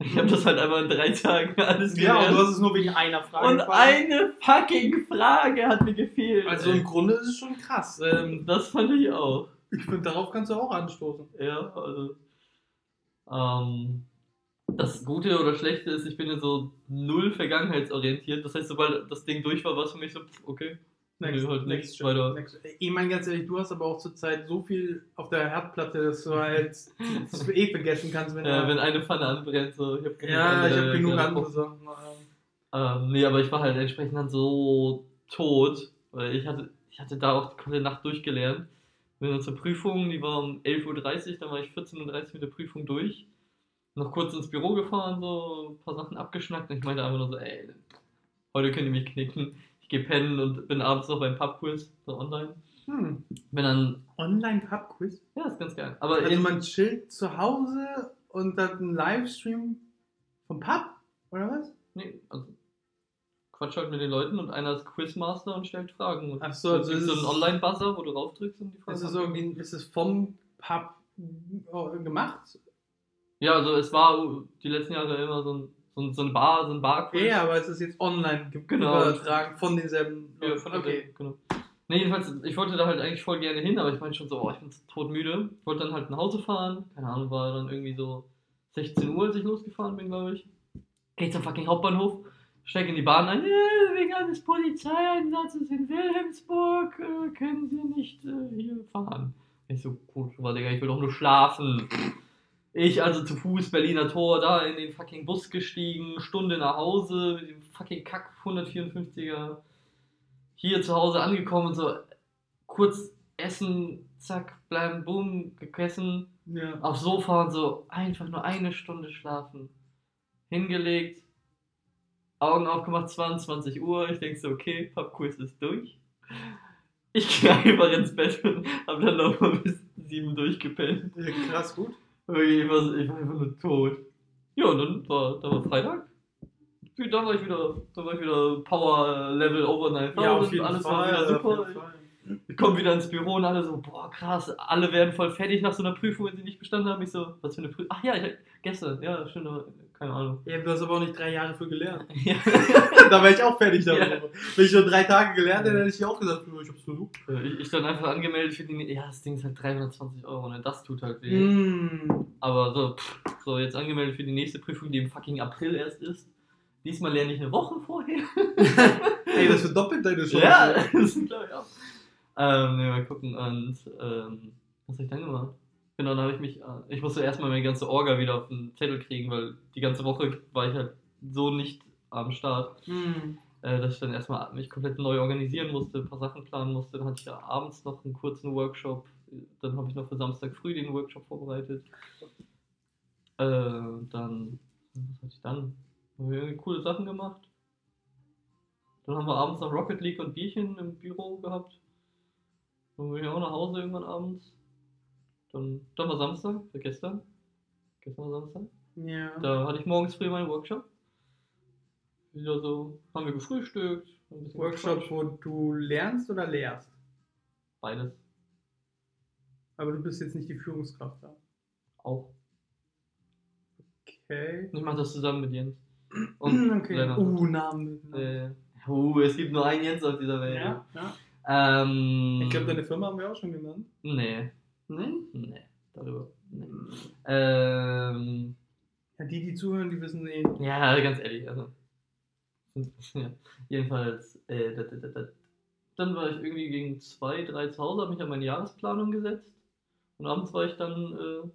Ich habe das halt einfach in drei Tagen alles Ja, und gelernt. du hast es nur wegen einer Frage. und gefragt. eine fucking Frage hat mir gefehlt. Also im Grunde ist es schon krass. Ähm, das fand ich auch. ich finde, darauf kannst du auch anstoßen. Ja, also. Ähm, das Gute oder Schlechte ist, ich bin ja so null vergangenheitsorientiert. Das heißt, sobald das Ding durch war, war es für mich so, okay. Nee, halt nichts weiter. next. Ich meine ganz ehrlich, du hast aber auch zurzeit so viel auf der Herdplatte, dass du halt das eh vergessen kannst, wenn Ja, du- wenn eine Pfanne anbrennt, so. Ich hab genug Ja, ich habe genug andere Sachen. Ähm, nee, aber ich war halt entsprechend dann so tot, weil ich hatte, ich hatte da auch die komplette Nacht durchgelernt. Bin dann zur Prüfung, die war um 11.30 Uhr, dann war ich 14.30 Uhr mit der Prüfung durch. Noch kurz ins Büro gefahren, so ein paar Sachen abgeschnackt und ich meinte einfach nur so, ey, heute könnt ihr mich knicken. Ich gehe pennen und bin abends noch beim Pubquiz, so online. Hm. Bin dann, Online-Pub-Quiz. ja, ist ganz geil. Aber Also man chillt zu Hause und dann einen Livestream vom Pub, oder was? nee, also Quatsch halt mit den Leuten und einer ist Quizmaster und stellt Fragen. Und Ach so, also ist so einen Online-Buzzer, wo du raufdrückst und die Fragen Ist es, irgendwie, ist es vom Pub äh, gemacht? Ja, also es war die letzten Jahre immer so ein, so ein, so ein Bar, so ein bar Ja, aber es ist jetzt online ge- Genau. übertragen von denselben Ja, von der okay. genau. Nee, jedenfalls, ich wollte da halt eigentlich voll gerne hin, aber ich meinte schon so, oh, ich bin todmüde. Ich wollte dann halt nach Hause fahren. Keine Ahnung, war dann irgendwie so 16 Uhr, als ich losgefahren bin, glaube ich. Geh zum fucking Hauptbahnhof, steig in die Bahn ein. Äh, wegen eines Polizeieinsatzes in Wilhelmsburg äh, können Sie nicht äh, hier fahren. Ich so, gut, war Digga, ich will doch nur schlafen. Ich also zu Fuß Berliner Tor, da in den fucking Bus gestiegen, Stunde nach Hause, mit dem fucking Kack 154er. Hier zu Hause angekommen und so kurz essen, zack, bleiben, boom, gegessen, Ja. aufs Sofa und so einfach nur eine Stunde schlafen. Hingelegt, Augen aufgemacht, 22 Uhr. Ich denke so, okay, Pubquiz ist durch. Ich gehe einfach ins Bett und hab dann nochmal bis 7 durchgepennt. Ja, Krass, gut. Wirklich, Ich war, ich war einfach nur tot. Ja, und dann war, da war Freitag. Da war ich wieder, da war ich wieder Power Level over 9000. Ja, auf jeden alles Fall. war wieder super. Ich komme wieder ins Büro und alle so, boah, krass, alle werden voll fertig nach so einer Prüfung, wenn sie nicht bestanden haben. Ich so, was für eine Prüfung? Ach ja, ich, gestern, ja, aber keine Ahnung. Ja, du hast aber auch nicht drei Jahre für gelernt. Ja. da wäre ich auch fertig damit. Ja. Wenn ich nur drei Tage gelernt hätte, hätte ich auch gesagt, ich hab's versucht. Ich, ich dann einfach angemeldet für die, ja, das Ding ist halt 320 Euro, ne, das tut halt weh. Mm. Aber so, pff, so, jetzt angemeldet für die nächste Prüfung, die im fucking April erst ist. Diesmal lerne ich eine Woche vorher. Ey, das verdoppelt deine Chance. Ja, das sind glaube ich auch. Ähm, ne, mal gucken. Und ähm, was habe ich dann gemacht? Genau, dann habe ich mich, äh, ich musste erstmal meine ganze Orga wieder auf den Zettel kriegen, weil die ganze Woche war ich halt so nicht am Start, äh, dass ich dann erstmal mich komplett neu organisieren musste, ein paar Sachen planen musste. Dann hatte ich ja abends noch einen kurzen Workshop dann habe ich noch für Samstag früh den Workshop vorbereitet. Äh, dann, was hatte ich dann? Haben wir irgendwie coole Sachen gemacht. Dann haben wir abends noch Rocket League und Bierchen im Büro gehabt. Dann bin ich auch nach Hause irgendwann abends. Dann, dann war Samstag, für gestern. Gestern war Samstag. Ja. Da hatte ich morgens früh meinen Workshop. Wieder so, haben wir gefrühstückt. Workshop, gequatscht. wo du lernst oder lehrst. Beides. Aber du bist jetzt nicht die Führungskraft da. Auch. Okay. Ich mache das zusammen mit Jens. Und okay. Lennart. Uh, Namen. Äh, uh, es gibt nur einen Jens auf dieser Welt. ja, ja. Ähm, Ich glaube, deine Firma haben wir auch schon genannt. Nee, Nee? nee, darüber. Nee. Ähm, Ja, die, die zuhören, die wissen eh. ja, ganz ehrlich, also. Ja, jedenfalls, äh, da, da, da, da. dann war ich irgendwie gegen zwei, drei zu Hause, habe mich an meine Jahresplanung gesetzt. Und abends war ich dann äh,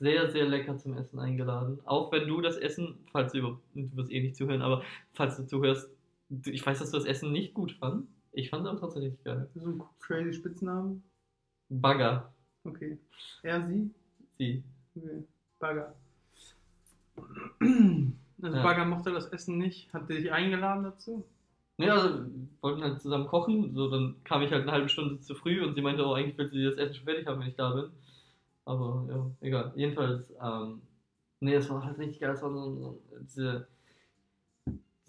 sehr, sehr lecker zum Essen eingeladen. Auch wenn du das Essen, falls du über, du wirst eh nicht zuhören, aber falls du zuhörst, du- ich weiß, dass du das Essen nicht gut fand. Ich fand es aber trotzdem richtig geil. So ein crazy Spitznamen. Bagger. Okay. Er, sie? Sie. Okay. Bagger. Also Ja. Bagger mochte das Essen nicht. Hat der dich eingeladen dazu? Ja, also, wir wollten halt zusammen kochen. So, dann kam ich halt eine halbe Stunde zu früh und sie meinte, oh, eigentlich will sie das Essen schon fertig haben, wenn ich da bin. Aber ja, egal. Jedenfalls, ähm, nee, es war halt richtig geil. Es waren so, so diese,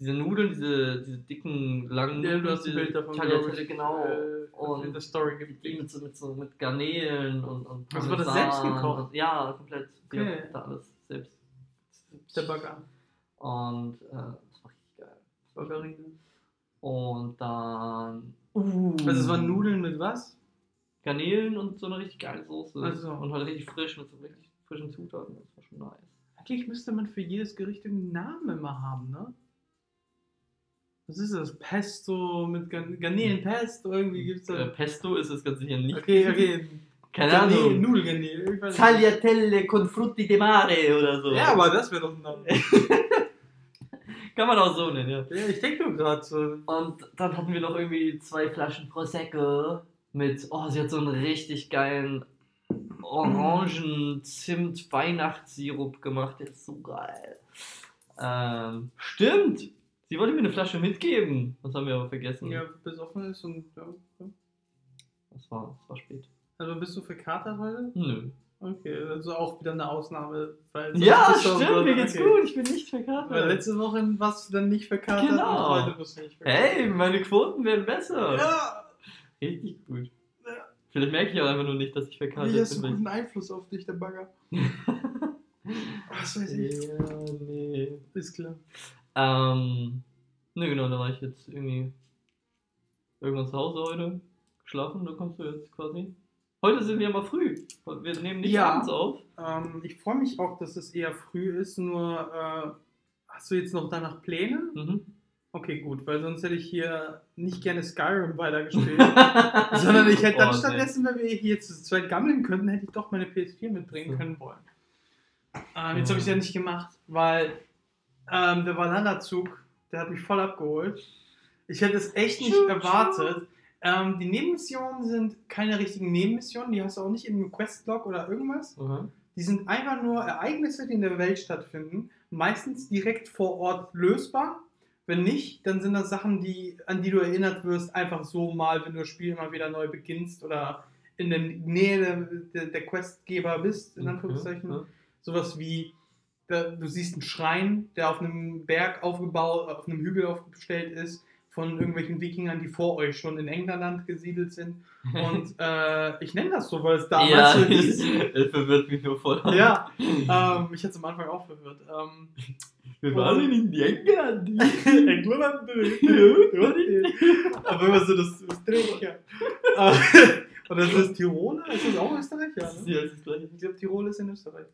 diese Nudeln, diese, diese dicken, langen Ja, du hast ein diese Bild davon, Tagliatelle, genau. äh, und in der Story gibt. mit, so, mit, so, mit Garnelen und, und Also war das selbst gekocht? Und, ja, komplett. Okay. hat da alles selbst. Der Bagger. Und äh, das war richtig geil. Baggerine. Und dann. Uh, Also es waren Nudeln mit was? Garnelen und so eine richtig geile Soße. Ach so. Und halt richtig frisch mit so richtig frischen Zutaten. Das war schon nice. Eigentlich müsste man für jedes Gericht einen Namen immer haben, ne? Was ist das? Pesto mit Garn Garnelenpesto? Irgendwie gibt's Äh, da. Pesto ist es ganz sicher nicht. Okay, okay. Keine Garnelen, Ahnung. Nudelgarnelen. Tagliatelle con frutti di mare oder so. Ja, aber das wäre doch ein Name. Kann man auch so nennen, ja. ja, ich denke nur gerade so. Und dann hatten wir noch irgendwie zwei Flaschen Prosecco mit, oh, sie hat so einen richtig geilen Orangen-Zimt-Weihnachtssirup gemacht. Der ist so geil. Ähm, stimmt! Sie wollte mir eine Flasche mitgeben. Das haben wir aber vergessen. Ja, besoffen ist und. Ja. Das, war, das war spät. Also bist du verkatert heute? Nö. Okay, also auch wieder eine Ausnahme. Ja, stimmt, so- mir geht's okay. gut. Ich bin nicht verkatert. Weil letzte Woche warst du dann nicht verkatert Genau. und heute bist du nicht verkatert. Hey, meine Quoten werden besser. Ja, Richtig gut. Ja. Vielleicht merke ich auch einfach nur nicht, dass ich verkatert wie hast du bin. guten Einfluss auf dich, der Bagger? Was weiß ich- ich. Ja, nee. Ist klar. Ähm, ne, genau, da war ich jetzt irgendwie irgendwann zu Hause heute, geschlafen, da kommst du jetzt quasi. Heute sind wir mal früh. Wir nehmen nicht Ja. abends auf. Ähm, ich freue mich auch, dass es eher früh ist, nur äh, hast du jetzt noch danach Pläne? Mhm. Okay, gut, weil sonst hätte ich hier nicht gerne Skyrim weitergespielt. sondern ich hätte dann Oh, nee. stattdessen, wenn wir hier zu zweit gammeln könnten, hätte ich doch meine PS4 mitbringen können wollen. Ähm, jetzt habe ich es ja nicht gemacht, weil ähm, der Valhalla-Zug, der hat mich voll abgeholt. Ich hätte es echt nicht erwartet. Ähm, die Nebenmissionen sind keine richtigen Nebenmissionen, die hast du auch nicht in einem Questlog oder irgendwas. Aha. Die sind einfach nur Ereignisse, die in der Welt stattfinden, meistens direkt vor Ort lösbar. Wenn nicht, dann sind das Sachen, die, an die du erinnert wirst, einfach so mal, wenn du das Spiel immer wieder neu beginnst oder in der Nähe der, der, der Questgeber bist, in Anführungszeichen. Ja, Sowas wie, du siehst einen Schrein, der auf einem Berg aufgebaut, auf einem Hügel aufgestellt ist, von irgendwelchen Wikingern, die vor euch schon in England gesiedelt sind. Und äh, ich nenne das so, weil es damals ja, so hieß. es verwirrt mich nur voll. Ja, ähm, mich hat es am Anfang auch verwirrt. Ähm, Wir waren in die England. England, aber immer so das Österreicher. Oder ist das Tiroler? Ist das auch Österreich? Ja, ne? Ja, das ist gleich. Ich glaube, Tirol ist in Österreich.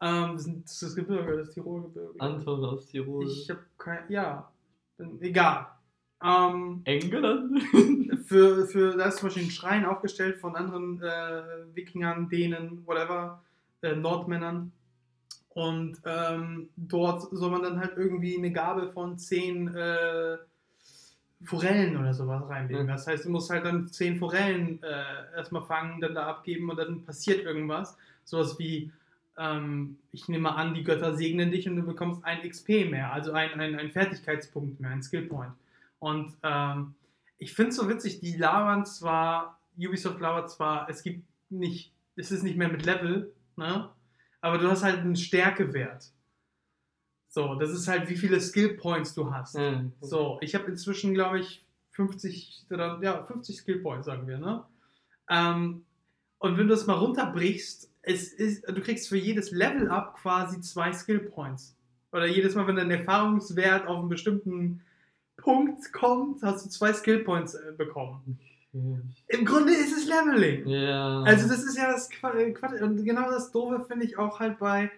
Ähm, das, ist das Gebirge, das Tirolgebirge. Anton aus Tirol. Ich habe kein. Ja, egal. Ähm, England? für, für, da ist zum Beispiel ein Schrein aufgestellt von anderen äh, Wikingern, Dänen, whatever, äh, Nordmännern. Und ähm, dort soll man dann halt irgendwie eine Gabe von 10 äh, Forellen oder sowas reinlegen. Das heißt, du musst halt dann zehn Forellen äh, erstmal fangen, dann da abgeben und dann passiert irgendwas. Sowas wie, ähm, ich nehme an, die Götter segnen dich und du bekommst ein XP mehr, also ein, ein, ein Fertigkeitspunkt mehr, ein Skillpoint. Und ähm, ich finde es so witzig, die labern zwar, Ubisoft labert zwar, es gibt nicht, es ist nicht mehr mit Level, ne? aber du hast halt einen Stärkewert. So, das ist halt, wie viele Skill Points du hast. Mhm. So, ich habe inzwischen, glaube ich, 50 oder ja, 50 Skill Points, sagen wir, ne? Ähm, und wenn du das mal runterbrichst, es ist, du kriegst für jedes Level up quasi zwei Skill Points. Oder jedes Mal, wenn dein Erfahrungswert auf einen bestimmten Punkt kommt, hast du zwei Skill Points äh, bekommen. Im Grunde ist es Leveling. Ja. Also das ist ja das äh, Quatsch. Und genau das Doofe finde ich auch halt bei,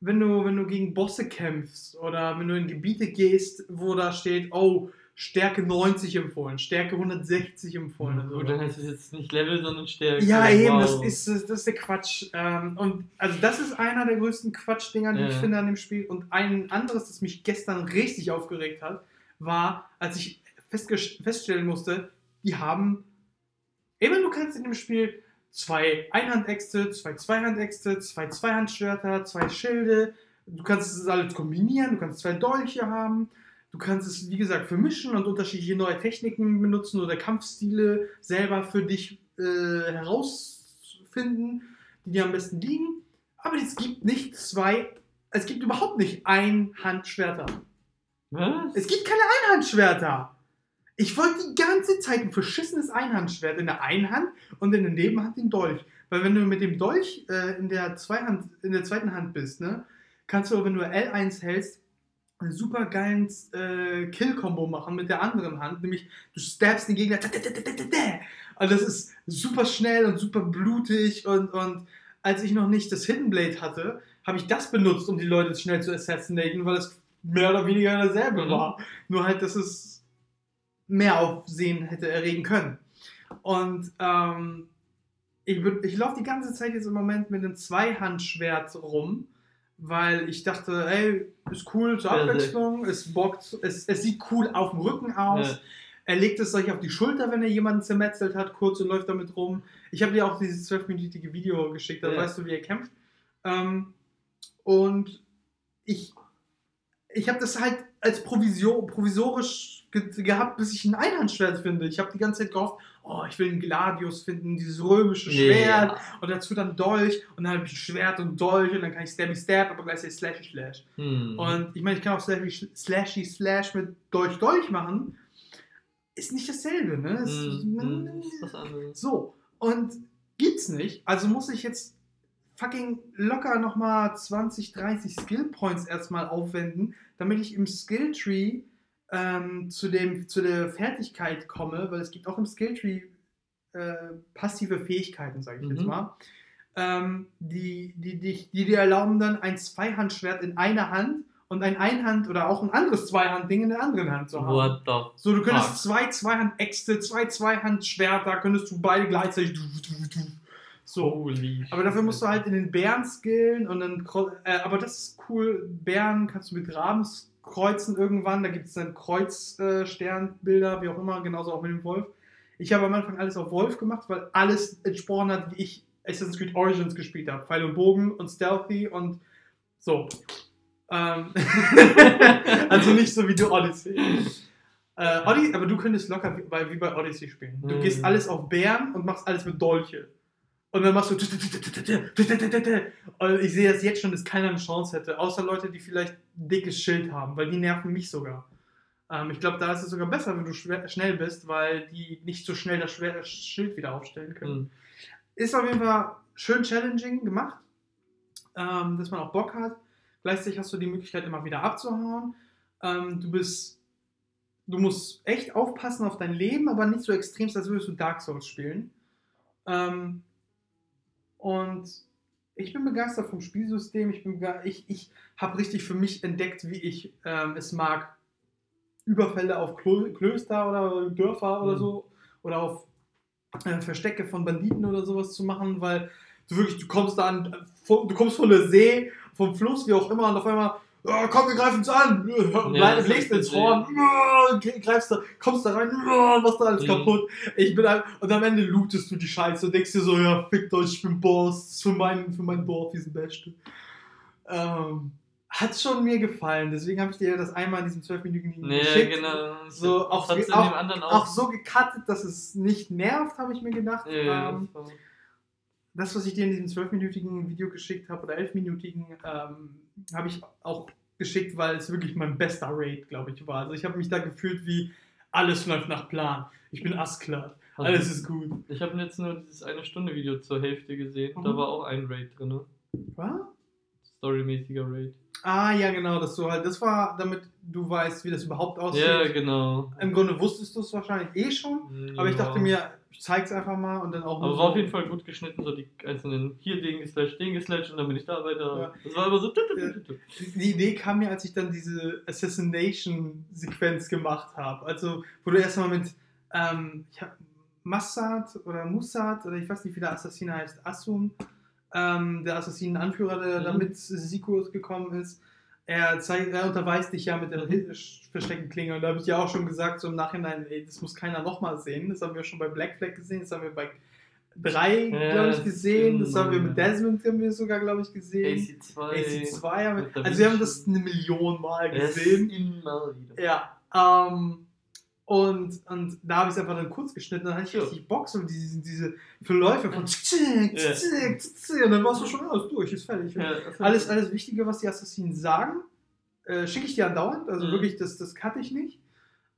wenn du, wenn du gegen Bosse kämpfst oder wenn du in Gebiete gehst, wo da steht, oh, Stärke 90 empfohlen, Stärke 160 empfohlen. oder Gut, so. dann heißt es jetzt nicht Level, sondern Stärke. Ja, eben, Wow. das ist, das ist der Quatsch. Ähm, und also das ist einer der größten Quatschdinger, die Ja. ich finde an dem Spiel. Und ein anderes, das mich gestern richtig aufgeregt hat, war, als ich feststellen musste, die haben immer du kannst in dem Spiel zwei Einhandäxte, zwei Zweihandäxte, zwei Zweihandschwerter, zwei Schilde. Du kannst es alles kombinieren, du kannst zwei Dolche haben. Du kannst es, wie gesagt, vermischen und unterschiedliche neue Techniken benutzen oder Kampfstile selber für dich äh, herausfinden, die dir am besten liegen. Aber es gibt nicht zwei, es gibt überhaupt nicht Einhandschwerter. Was? Es gibt keine Einhandschwerter. Ich wollte die ganze Zeit ein verschissenes Einhandschwert in der einen Hand und in der Nebenhand den Dolch. Weil wenn du mit dem Dolch äh, in, der Zweihand, in der zweiten Hand bist, ne, kannst du, wenn du L1 hältst, super geilen äh, Kill-Kombo machen mit der anderen Hand. Nämlich, du stabst den Gegner. Und das ist super schnell und super blutig. Und, und als ich noch nicht das Hidden Blade hatte, habe ich das benutzt, um die Leute schnell zu assassinaten, weil es mehr oder weniger dasselbe Mhm. war. Nur halt, dass es mehr Aufsehen hätte erregen können. Und ähm, ich, ich laufe die ganze Zeit jetzt im Moment mit einem Zweihandschwert rum, weil ich dachte, ey, ist cool zur Abwechslung, es bockt, es, es sieht cool auf dem Rücken aus. Ja. Er legt es euch auf die Schulter, wenn er jemanden zermetzelt hat, kurz und läuft damit rum. Ich habe dir auch dieses zwölfminütige Video geschickt, da Ja. weißt du, wie er kämpft. Ähm, und ich, ich habe das halt als Provisor, provisorisch ge gehabt, bis ich ein Einhandschwert finde. Ich habe die ganze Zeit gehofft, oh, ich will einen Gladius finden, dieses römische Schwert. Und dazu dann Dolch und dann habe ich ein Schwert und Dolch und dann kann ich Stabby Stab, aber gleichzeitig Slashy Slash. Hm. Und ich meine, ich kann auch Slashy, Slashy Slash mit Dolch Dolch machen. Ist nicht dasselbe, ne? Hm, hm, ist was anderes. so, und gibt's nicht. Also muss ich jetzt fucking locker nochmal 20, 30 Skill Points erstmal aufwenden, damit ich im Skill Tree ähm, zu, dem, zu der Fertigkeit komme, weil es gibt auch im Skill Tree äh, passive Fähigkeiten, sage ich jetzt Mhm. mal, ähm, die, die, die, die dir erlauben, dann ein Zweihandschwert in einer Hand und ein Einhand- oder auch ein anderes Zweihandding in der anderen Hand zu haben. What the So, du könntest Fuck. zwei Zweihand-Äxte, zwei Zweihand-Schwerter, könntest du beide gleichzeitig. So. Holy Aber dafür musst du halt in den Bären skillen und dann. Äh, aber das ist cool. Bären kannst du mit Rabens kreuzen irgendwann. Da gibt es dann Kreuzsternbilder, wie auch immer, genauso auch mit dem Wolf. Ich habe am Anfang alles auf Wolf gemacht, weil alles entsprochen hat, wie ich Assassin's Creed Origins gespielt habe. Pfeil und Bogen und Stealthy und so. Ähm also nicht so wie du Odyssey. Äh, Odyssey, aber du könntest locker wie bei, wie bei Odyssey spielen. Du Mhm. gehst alles auf Bären und machst alles mit Dolche. Und dann machst du. Und ich sehe das jetzt schon, dass keiner eine Chance hätte. Außer Leute, die vielleicht ein dickes Schild haben, weil die nerven mich sogar. Ähm, ich glaube, da ist es sogar besser, wenn du schnell bist, weil die nicht so schnell das schwer, Schild wieder aufstellen können. Hm. Ist auf jeden Fall schön challenging gemacht, ähm, dass man auch Bock hat. Gleichzeitig hast du die Möglichkeit, immer wieder abzuhauen. Ähm, du bist, du musst echt aufpassen auf dein Leben, aber nicht so extrem, als würdest du Dark Souls spielen. Ähm, und ich bin begeistert vom Spielsystem. Ich, bin ich, ich habe richtig für mich entdeckt, wie ich ähm, es mag, Überfälle auf Klo Klöster oder Dörfer oder Mhm. so oder auf äh, Verstecke von Banditen oder sowas zu machen, weil du wirklich, du kommst da an, von, du kommst von der See, vom Fluss, wie auch immer, und auf einmal oh, komm, wir greifen uns an. Ja, bleib, legst ins Horn, oh, greifst da, kommst da rein, oh, machst da alles Mhm. kaputt. Ich bin ein, und am Ende lootest du die Scheiße und denkst dir so, ja, fickt euch, ich bin Boss, das ist für mein, für mein Dorf, sind Beste. Ähm, hat schon mir gefallen, deswegen habe ich dir das einmal in diesem 12-minütigen Nee, geschickt. genau. So, auch- auch- Auch so gecuttet, dass es nicht nervt, habe ich mir gedacht. Ja, ja, ähm, war- das, was ich dir in diesem 12-minütigen Video geschickt habe oder 11-minütigen, ähm, habe ich auch geschickt, weil es wirklich mein bester Raid, glaube ich, war. Also ich habe mich da gefühlt wie alles läuft nach Plan. Ich bin Assklar. Alles ist gut. Ich habe jetzt nur dieses eine Stunde Video zur Hälfte gesehen. Mhm. Da war auch ein Raid drin. Was? Storymäßiger Raid. Ah, ja, genau, das so halt. Das war, damit du weißt, wie das überhaupt aussieht. Ja, genau. Im Grunde wusstest du es wahrscheinlich eh schon, aber ich Ja. dachte mir, ich zeig's einfach mal und dann auch Aber nur war auf jeden Fall gut geschnitten, so die einzelnen hier den geslash, den geslash und dann bin ich da weiter. Ja. Das war immer so. Die Idee kam mir, als ich dann diese Assassination-Sequenz gemacht habe. Also, wo du erstmal mit ähm, Massad oder Musad oder ich weiß nicht, wie der Assassiner heißt, Assun, ähm, der Assassinenanführer, der Mhm. damit Sikus gekommen ist. Er, zeigt, er unterweist dich ja mit der versteckten Klinge. Und da habe ich ja auch schon gesagt, so im Nachhinein, ey, das muss keiner nochmal sehen. Das haben wir schon bei Black Flag gesehen, das haben wir bei 3, Ja, glaube ich, gesehen. Das haben wir mit. Desmond haben wir sogar, glaube ich, gesehen. AC2. AC2 haben wir, also wir haben das eine Million Mal Es gesehen. Immer wieder. Ja, ähm, und, und da habe ich es einfach dann kurz geschnitten, dann hatte ich richtig Bock, so diese, diese Verläufe von tschik, Ja. tschik, tschik, und dann warst du schon alles durch, ist fertig. Ja, Alles, alles Wichtige, was die Assassinen sagen, äh, schicke ich dir andauernd, also Mhm. wirklich, das, das cutte ich nicht.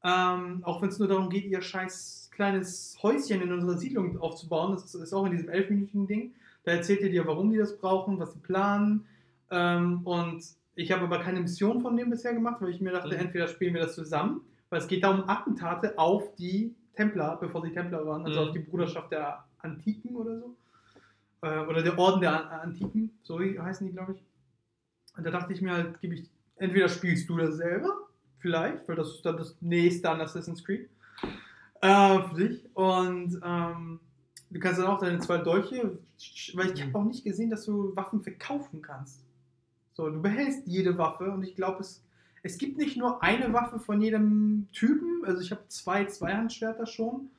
Ähm, auch wenn es nur darum geht, ihr scheiß kleines Häuschen in unserer Siedlung aufzubauen, das ist auch in diesem elfminütigen Ding. Da erzählt ihr dir, warum die das brauchen, was sie planen. Ähm, und ich habe aber keine Mission von dem bisher gemacht, weil ich mir dachte, Mhm. entweder spielen wir das zusammen, weil es geht da um Attentate auf die Templer, bevor sie Templer waren, also Mhm. auf die Bruderschaft der Antiken oder so. Äh, oder der Orden der An- Antiken, so heißen die, glaube ich. Und da dachte ich mir halt, gebe ich, entweder spielst du das selber, vielleicht, weil das ist dann das nächste an Assassin's Creed. Äh, für dich. Und ähm, du kannst dann auch deine zwei Dolche, weil ich habe auch nicht gesehen, dass du Waffen verkaufen kannst. So, du behältst jede Waffe und ich glaube, es, es gibt nicht nur eine Waffe von jedem Typen. Also ich habe zwei Zweihandschwerter schon.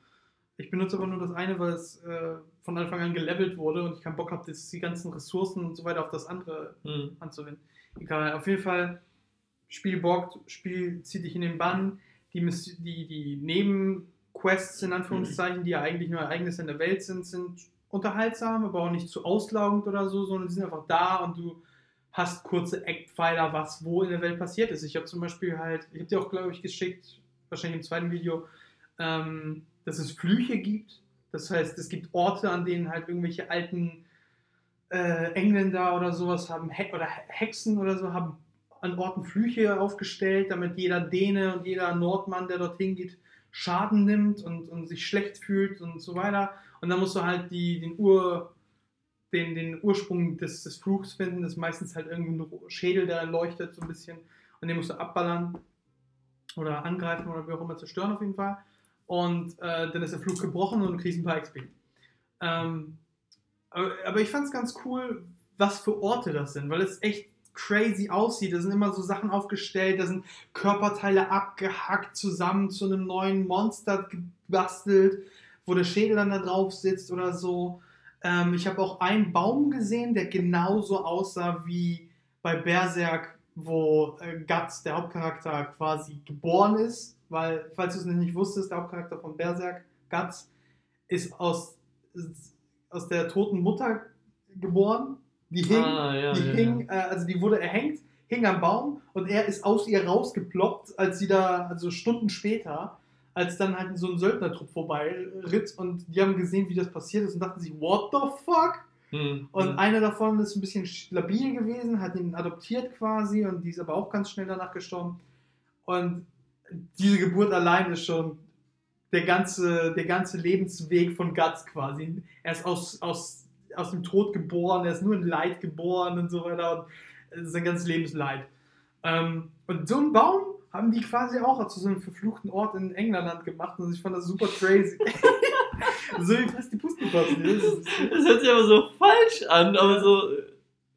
Ich benutze aber nur das eine, weil es äh, von Anfang an gelevelt wurde und ich keinen Bock habe, die ganzen Ressourcen und so weiter auf das andere Hm. anzuwenden. Egal, auf jeden Fall, Spiel bockt, Spiel zieht dich in den Bann. Die, die, die Nebenquests, in Anführungszeichen, die ja eigentlich nur Ereignisse in der Welt sind, sind unterhaltsam, aber auch nicht zu auslaugend oder so, sondern die sind einfach da und du hast kurze Eckpfeiler, was wo in der Welt passiert ist. Ich habe zum Beispiel halt, ich habe dir auch, glaube ich, geschickt, wahrscheinlich im zweiten Video, ähm, dass es Flüche gibt. Das heißt, es gibt Orte, an denen halt irgendwelche alten äh, Engländer oder sowas haben, He oder Hexen oder so, haben an Orten Flüche aufgestellt, damit jeder Däne und jeder Nordmann, der dorthin geht, Schaden nimmt und, und sich schlecht fühlt und so weiter. Und dann musst du halt die, den, Ur, den, den Ursprung des, des Fluchs finden. Das ist meistens halt irgendwie ein Schädel, der leuchtet so ein bisschen. Und den musst du abballern oder angreifen oder wie auch immer zerstören auf jeden Fall. Und äh, dann ist der Fluch gebrochen und du kriegst ein paar XP. Ähm, aber ich fand es ganz cool, was für Orte das sind, weil es echt crazy aussieht. Da sind immer so Sachen aufgestellt, da sind Körperteile abgehackt, zusammen zu einem neuen Monster gebastelt, wo der Schädel dann da drauf sitzt oder so. Ähm, ich habe auch einen Baum gesehen, der genauso aussah wie bei Berserk, wo äh, Guts, der Hauptcharakter, quasi geboren ist. Weil, falls du es nicht wusstest, der Hauptcharakter von Berserk, Guts, ist aus, ist aus der toten Mutter geboren. Die hing, Ah, ja, die ja, hing, äh, also die wurde erhängt, hing am Baum und er ist aus ihr rausgeploppt, als sie da, also Stunden später, als dann halt so ein Söldnertrupp vorbei ritt und die haben gesehen, wie das passiert ist und dachten sich, what the fuck? ja. Hm, Und hm. einer davon ist ein bisschen labil gewesen, hat ihn adoptiert quasi und die ist aber auch ganz schnell danach gestorben. Und diese Geburt allein ist schon der ganze, der ganze Lebensweg von Guts quasi. Er ist aus, aus, aus dem Tod geboren, er ist nur in Leid geboren und so weiter. Und sein ganzes Lebensleid. Ähm, und so einen Baum haben die quasi auch zu so einem verfluchten Ort in England gemacht und ich fand das super crazy. so wie fast die Pustekuchen. Das Das hört sich aber so falsch an, aber so.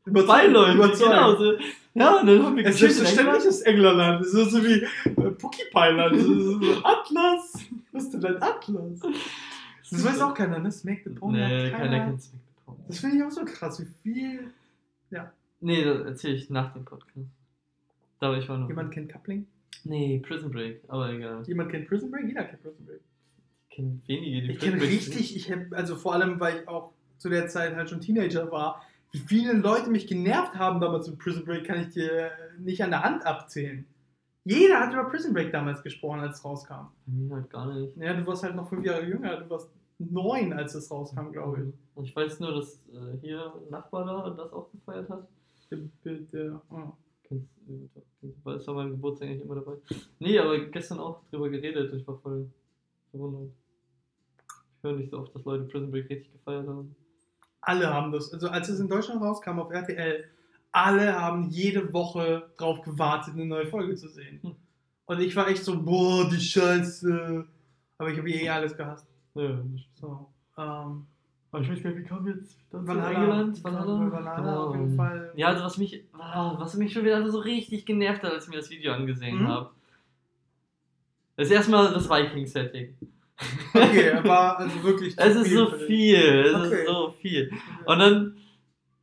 beiläufig. Überzeugen. Genau, so. Ja, und dann haben wir Es ist selbstverständlich England. ist Englerland. Das ist so wie äh, Pokipeiland. So, so, so Atlas. Was ist denn ein Atlas? Das weiß auch keiner, ne? Smack the Pony. Nee, hat keiner kennt Smack the Pony. Das finde ich auch so krass, wie viel. Nee, das erzähle ich nach dem Podcast. Da ich mal noch. Jemand kennt Coupling? Nee, Prison Break, aber egal. Jemand kennt Prison Break? Jeder kennt Prison Break. Ich kenne wenige, die Ich kenne Prison Break richtig, ich habe, also vor allem, weil ich auch zu der Zeit halt schon Teenager war, wie viele Leute mich genervt haben damals mit Prison Break, kann ich dir nicht an der Hand abzählen. Jeder hat über Prison Break damals gesprochen, als es rauskam. Nee, halt gar nicht. Ja, du warst halt noch fünf Jahre jünger, du warst neun, als es rauskam, glaube ich. Und ich weiß nur, dass äh, hier ein Nachbar da das auch gefeiert hat. Bitte. Oh. Kennst, es war beim Geburtstag eigentlich immer dabei. Nee, aber gestern auch drüber geredet. Ich war voll verwundert. Ich höre nicht so oft, dass Leute Prison Break richtig gefeiert haben. Alle haben das. Also als es in Deutschland rauskam auf RTL, alle haben jede Woche drauf gewartet, eine neue Folge zu sehen. Hm. Und ich war echt so, boah, die Scheiße. Aber ich habe eh alles gehasst. Ja. So. Ähm, aber ich weiß gar nicht, wie kam jetzt dann zu Valhalla. England? Ich Valhalla? Valhalla auf jeden Genau. Fall. Ja, also was mich, was mich schon wieder so richtig genervt hat, als ich mir das Video angesehen Mhm. habe. Das ist erstmal das Viking-Setting. Okay, aber also wirklich. Es ist so viel, es Okay. ist so viel. Und dann,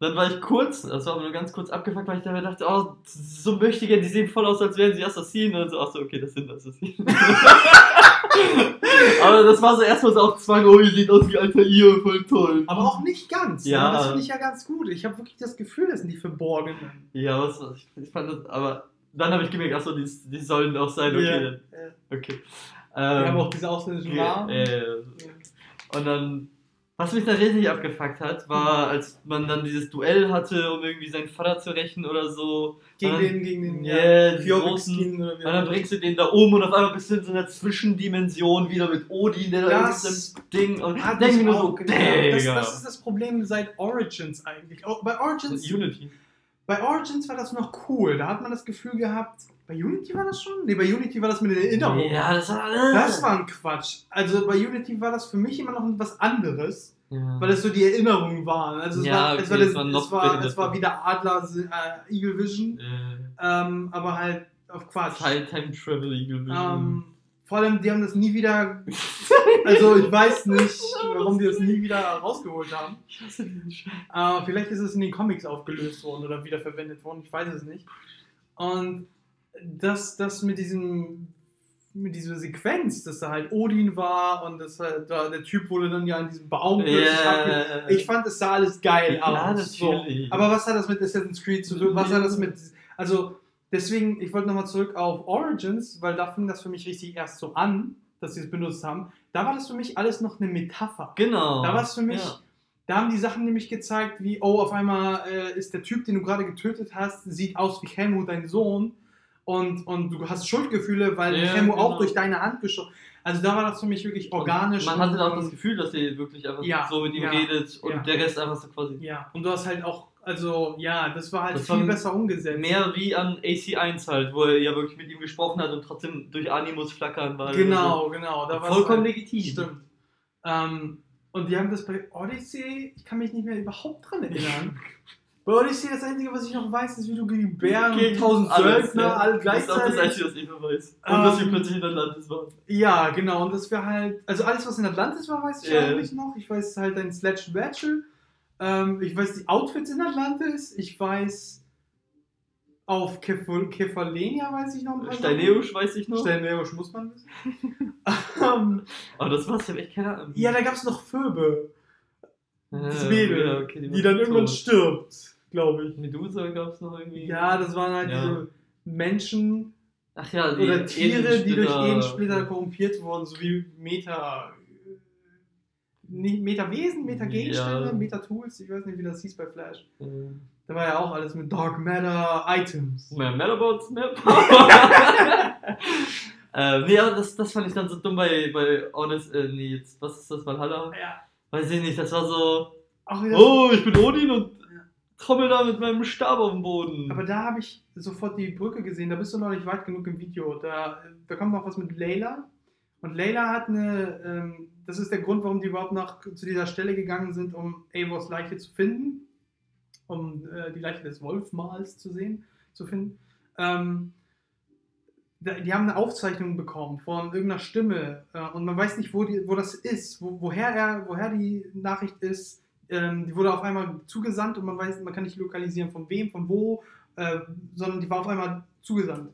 dann war ich kurz, das war nur ganz kurz abgefuckt, weil ich dabei dachte, oh, so möchte ich gerne, die sehen voll aus, als wären sie Assassinen und so, ach so, okay, das sind Assassinen. aber das war so erstmal so auch Zwang, oh, ihr seht aus wie alter ihr, voll toll. Aber auch nicht ganz. Ja. Ja. Das finde ich ja ganz gut. Ich habe wirklich das Gefühl, das sind die Verborgenen. Ja, was, was ich, fand das, aber dann habe ich gemerkt, ach so, die, die sollen auch sein, okay, Ja. dann, Ja. okay. Wir Ähm, haben auch diese ausländischen Namen. äh, Und dann, was mich da richtig abgefuckt hat, war, als man dann dieses Duell hatte, um irgendwie seinen Vater zu rächen oder so. Gegen und den, gegen den Yeah, die Fjordvik großen- oder wie Und dann bringst du den da oben und auf einmal bist du in so einer Zwischendimension wieder mit Odin, der da Das ist im Ding und Hat denk mich mir nur so, das, das ist das Problem seit Origins eigentlich. Auch bei Origins, Unity. bei Origins war das noch cool. Da hat man das Gefühl gehabt. Bei Unity war das schon? Ne, bei Unity war das mit den Erinnerungen. Ja, das war. Das war ein Quatsch. Also bei Unity war das für mich immer noch was anderes, Ja. weil es so die Erinnerungen waren. Also es Ja, war, okay, es war, das, es war es war, es war wieder Adler, äh, Eagle Vision, äh, ähm, aber halt auf Quatsch. Time Travel Eagle Vision. Ähm, vor allem, die haben das nie wieder. Also ich weiß nicht, warum die das nie wieder rausgeholt haben. ich hasse diesen Scheiß. Äh, vielleicht ist es in den Comics aufgelöst worden oder wiederverwendet worden, ich weiß es nicht. Und das, das mit diesem mit dieser Sequenz, dass da halt Odin war und dass halt da der Typ wurde dann ja in diesem Baum Yeah. Ich fand, es sah alles geil Ja, aus. So. Aber was hat das mit Assassin's Creed zu tun? Was hat das mit. Also, deswegen, ich wollte nochmal zurück auf Origins, weil da fing das für mich richtig erst so an, dass sie es benutzt haben. Da war das für mich alles noch eine Metapher. Genau. Da war es für mich. Ja. Da haben die Sachen nämlich gezeigt, wie, oh, auf einmal äh, ist der Typ, den du gerade getötet hast, sieht aus wie Helmut, dein Sohn. Und, und du hast Schuldgefühle, weil Ja, Helmut genau. auch durch deine Hand geschossen Also da war das für mich wirklich organisch. Man und- hatte auch das Gefühl, dass sie wirklich einfach Ja, so mit ihm ja, redet und ja. der Rest einfach so quasi. Ja, und du hast halt auch, also ja, das war halt Das viel besser umgesetzt. Mehr wie an AC1 halt, wo er ja wirklich mit ihm gesprochen hat und trotzdem durch Animus flackern war. Genau, genau. Da vollkommen halt, legitim. Stimmt. Ähm, und die haben das bei Odyssey, ich kann mich nicht mehr überhaupt dran erinnern. bei Odyssey, das Einzige, was ich noch weiß, ist, wie du gegen Bären Gegen und tausend alles, Söldner, ja. alle Das ist auch das gleichzeitig. Einzige, was ich noch weiß. Und dass wir Ähm, plötzlich in Atlantis waren. Ja, genau. Und das wäre halt, also alles, was in Atlantis war, weiß ich Ja. eigentlich noch. Ich weiß halt dein Sledge Battle. Ähm, ich weiß die Outfits in Atlantis. Ich weiß auf Kefal- Kefalenia weiß ich noch. Steineusch weiß ich noch. Steineusch muss man wissen. ähm, Aber das war's, ich hab echt keine Ahnung. ja, da gab es noch Phoebe, das Äh, Mädel, ja, okay, die, war dann irgendwann tot. stirbt, glaube ich. Medusa gab's noch irgendwie. Ja, das waren halt Ja. diese Menschen Ach ja, die oder Tiere, die durch Edensplitter- korrumpiert wurden, so wie Meta. Nicht Meta-Wesen, Meta-Gegenstände, Ja. Meta-Tools, ich weiß nicht, wie das hieß bei Flash. Äh, Da war ja auch alles mit Dark Matter Items. Mehr Metabots, mehr Power. ähm, aber das, das fand ich dann so dumm bei, bei Honest, äh, nee, jetzt, was ist das, Valhalla? Ja. Weiß ich nicht, das war so, wieder oh, ich bin Odin und Ja. Trommel da mit meinem Stab auf dem Boden. Aber da habe ich sofort die Brücke gesehen, da bist du noch nicht weit genug im Video. Da, da kommt noch was mit Layla. Und Layla hat eine, ähm, das ist der Grund, warum die überhaupt nach, zu dieser Stelle gegangen sind, um Eivors Leiche zu finden. um äh, die Leiche des Wolfmals zu sehen, zu finden. Ähm, die haben eine Aufzeichnung bekommen von irgendeiner Stimme äh, und man weiß nicht, wo, die, wo das ist, wo, woher, er, woher die Nachricht ist. Ähm, die wurde auf einmal zugesandt und man weiß, man kann nicht lokalisieren von wem, von wo, äh, sondern die war auf einmal zugesandt.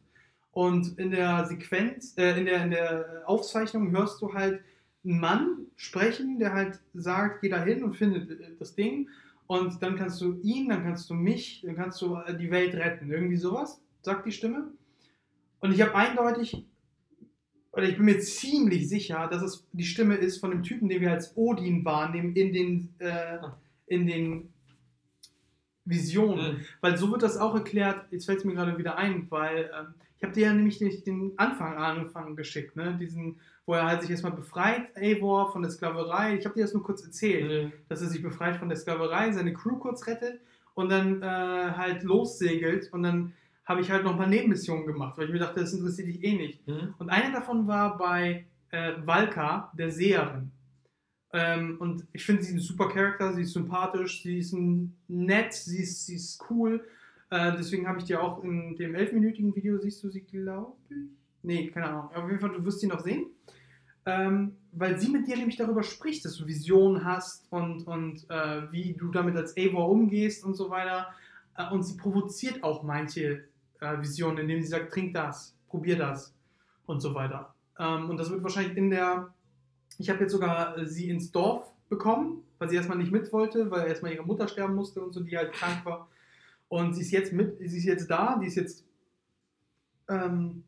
Und in der Sequenz, äh, in, der, in der Aufzeichnung hörst du halt einen Mann sprechen, der halt sagt, geh da hin und findet äh, das Ding. Und dann kannst du ihn, dann kannst du mich, dann kannst du äh, die Welt retten. Irgendwie sowas, sagt die Stimme. Und ich habe eindeutig, oder ich bin mir ziemlich sicher, dass es die Stimme ist von dem Typen, den wir als Odin wahrnehmen in den, äh, in den Visionen. Mhm. Weil so wird das auch erklärt, jetzt fällt es mir gerade wieder ein, weil ähm, ich habe dir ja nämlich den, den Anfang Anfang geschickt, ne? Diesen, wo er halt sich erstmal befreit, Eivor, von der Sklaverei. Ich habe dir das nur kurz erzählt, Nee. dass er sich befreit von der Sklaverei, seine Crew kurz rettet und dann äh, halt lossegelt und dann habe ich halt noch ein paar Nebenmissionen gemacht, weil ich mir dachte, das interessiert dich eh nicht. Mhm. Und eine davon war bei äh, Valka, der Seherin. Ähm, und ich finde, sie ist ein super Charakter, sie ist sympathisch, sie ist nett, sie ist, sie ist cool. Äh, deswegen habe ich dir auch in dem elfminütigen Video, siehst du sie, glaube ich? Nee, keine Ahnung. Auf jeden Fall, du wirst sie noch sehen. Ähm, weil sie mit dir nämlich darüber spricht, dass du Visionen hast und, und äh, wie du damit als Eivor umgehst und so weiter. Äh, und sie provoziert auch manche äh, Visionen, indem sie sagt, trink das, probier das und so weiter. Ähm, und das wird wahrscheinlich in der. Ich habe jetzt sogar äh, sie ins Dorf bekommen, weil sie erstmal nicht mit wollte, weil erstmal ihre Mutter sterben musste und so, die halt krank war. Und sie ist jetzt mit, sie ist jetzt da, die ist jetzt. Ähm,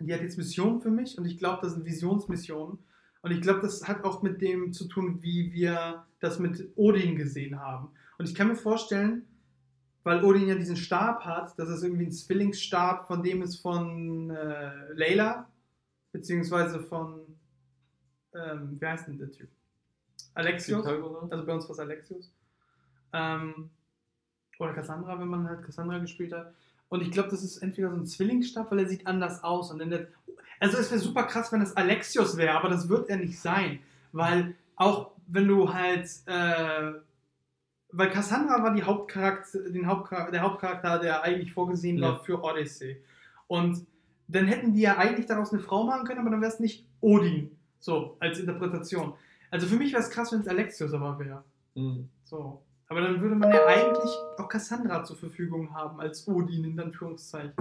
die hat jetzt Missionen für mich und ich glaube, das sind Visionsmissionen. Und ich glaube, das hat auch mit dem zu tun, wie wir das mit Odin gesehen haben. Und ich kann mir vorstellen, weil Odin ja diesen Stab hat, dass es irgendwie ein Zwillingsstab von dem ist von äh, Layla, beziehungsweise von, ähm, wie heißt denn der Typ? Alexios. Also bei uns war es Alexios. Ähm, oder Cassandra, wenn man halt Cassandra gespielt hat. Und ich glaube, das ist entweder so ein Zwillingsstab, weil er sieht anders aus. Und der, also es wäre super krass, wenn es Alexios wäre, aber das wird er nicht sein. Weil auch wenn du halt, äh, weil Cassandra war die Hauptcharakter, den Hauptcharakter, der Hauptcharakter, der eigentlich vorgesehen Ja. war für Odyssey. Und dann hätten die ja eigentlich daraus eine Frau machen können, aber dann wäre es nicht Odin. So, als Interpretation. Also für mich wäre es krass, wenn es Alexios aber wäre. Mhm. So. Aber dann würde man ja eigentlich auch Cassandra zur Verfügung haben als Odin in Anführungszeichen.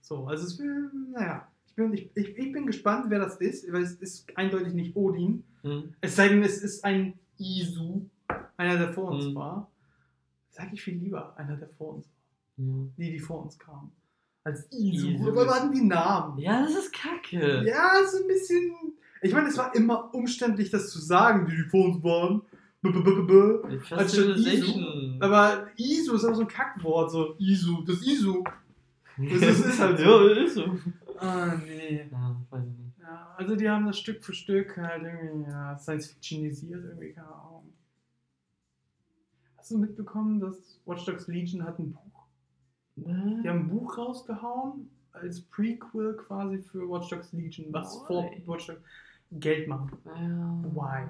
So, also es wäre, naja. Ich bin, ich, ich, bin gespannt, wer das ist, weil es ist eindeutig nicht Odin. Mhm. Es sei denn, es ist ein Isu, einer, der vor uns Mhm. war. Sag ich viel lieber, einer, der vor uns war. Mhm. Die, die vor uns kamen. Als Isu. Isu. Aber wir hatten die Namen. Ja, das ist kacke. Ja, ist ein bisschen. Ich meine, es war immer umständlich, das zu sagen, die, die vor uns waren. B -b -b Anstatt Civilization. Aber ISO ist auch so ein Kackwort, so ISO, das ISO. Das ist- ist halt so. ja, ist so. Ah, nee. Ja, weiß ich nicht. Ja, also die haben das Stück für Stück halt irgendwie ja, Science-Fictionisiert, irgendwie, keine Ahnung. Hast du mitbekommen, dass Watch Dogs Legion hat ein Buch? Die haben ein Buch rausgehauen, als Prequel quasi für Watch Dogs Legion, was Why? vor Watch Dogs Geld machen. Ja. Why?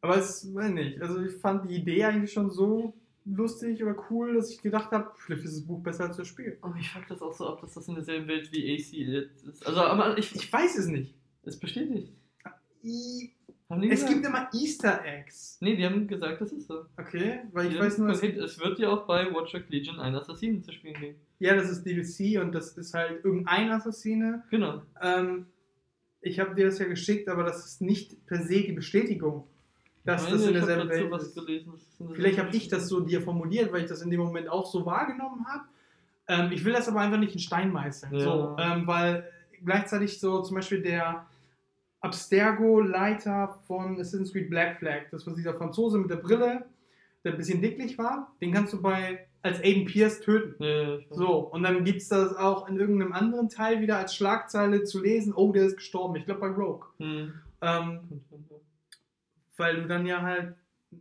Aber es weiß nicht. Also ich fand die Idee eigentlich schon so lustig oder cool, dass ich gedacht habe, vielleicht ist das Buch besser als das Spiel. Aber ich frag das auch so ab, dass das in derselben Welt wie AC ist. Also, aber ich, ich, Ich weiß es nicht. es besteht nicht. I Haben die es gesagt? gibt immer Easter Eggs. Nee, die haben gesagt, das ist so. Okay, weil ich Die weiß nur, es, es wird ja auch bei Watch Dogs Legion einen Assassinen zu spielen geben. ja, das ist DLC und das ist halt irgendein Assassine. Genau. Ähm, ich habe dir das ja geschickt, aber das ist nicht per se die Bestätigung, dass Ich das meine, in derselben Welt was ist. gelesen. in Vielleicht derselben habe ich das so dir formuliert, weil ich das in dem Moment auch so wahrgenommen habe. Ähm, ich will das aber einfach nicht in Stein meißeln. Ja. So, ähm, weil gleichzeitig so zum Beispiel der Abstergo-Leiter von Assassin's Creed Black Flag, das war dieser Franzose mit der Brille, der ein bisschen dicklich war, den kannst du bei als Aiden Pierce töten. Ja. So, und dann gibt es das auch in irgendeinem anderen Teil wieder als Schlagzeile zu lesen, oh, der ist gestorben. Ich glaube bei Rogue. Hm. Ähm, weil du dann ja halt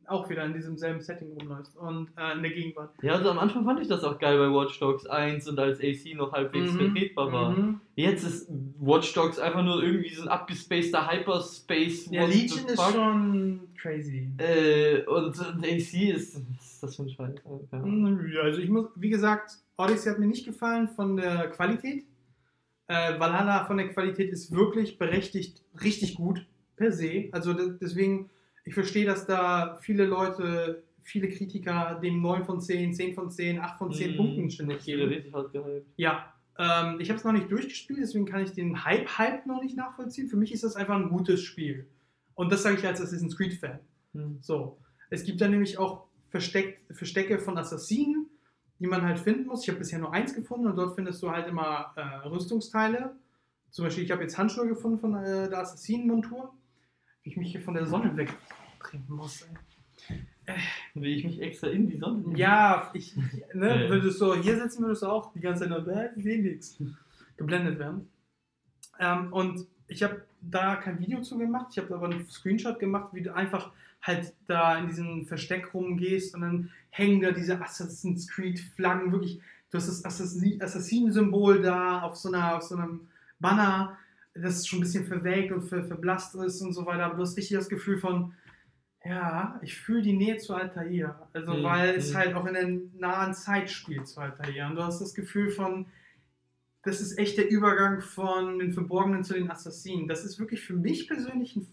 auch wieder in diesem selben Setting rumläufst und äh, in der Gegenwart. Ja, also am Anfang fand ich das auch geil bei Watch Dogs 1 und als AC noch halbwegs Mhm, vertretbar war. mhm. Jetzt ist Watch Dogs einfach nur irgendwie so ein abgespaceder Hyperspace. Ja, Legion ist schon crazy. Äh, und, und AC ist. Was ist das für ein Scheiß? Ja. Mhm, Ja, also ich muss, wie gesagt, Odyssey hat mir nicht gefallen von der Qualität. Äh, Valhalla von der Qualität ist wirklich berechtigt richtig gut per se. Also de- deswegen, ich verstehe, dass da viele Leute, viele Kritiker dem 9 von 10, 10 von 10, 8 von 10 Mhm. Punkten ständig geben. richtig hart gehypt. Ja, ähm, ich habe es noch nicht durchgespielt, deswegen kann ich den Hype-Hype noch nicht nachvollziehen. Für mich ist das einfach ein gutes Spiel. Und das sage ich als Assassin's Creed-Fan. Hm. So. Es gibt dann nämlich auch Versteck, Verstecke von Assassinen, die man halt finden muss. Ich habe bisher nur eins gefunden und dort findest du halt immer äh, Rüstungsteile. Zum Beispiel, ich habe jetzt Handschuhe gefunden von äh, der Assassinenmontur. Wie ich mich hier von der Sonne wegdrehen muss. Ey. Wie ich mich extra in die Sonne. Ja, ich, ne, Ja. würdest du hier sitzen, würdest du auch die ganze Zeit nur, äh, ich sehe nichts, geblendet werden. Ähm, und ich habe da kein Video zu gemacht, ich habe aber einen Screenshot gemacht, wie du einfach halt da in diesem Versteck rumgehst und dann hängen da diese Assassin's Creed Flaggen, wirklich, du hast das Assassin- Assassinensymbol da auf so, einer, auf so einem Banner, das schon ein bisschen verwelkt und ver, verblasst ist und so weiter, aber du hast richtig das Gefühl von, ja, ich fühle die Nähe zu Altair. Also, Mhm, weil es mhm. halt auch in der nahen Zeit spielt zu Altair. Und du hast das Gefühl von, das ist echt der Übergang von den Verborgenen zu den Assassinen. Das ist wirklich für mich persönlich ein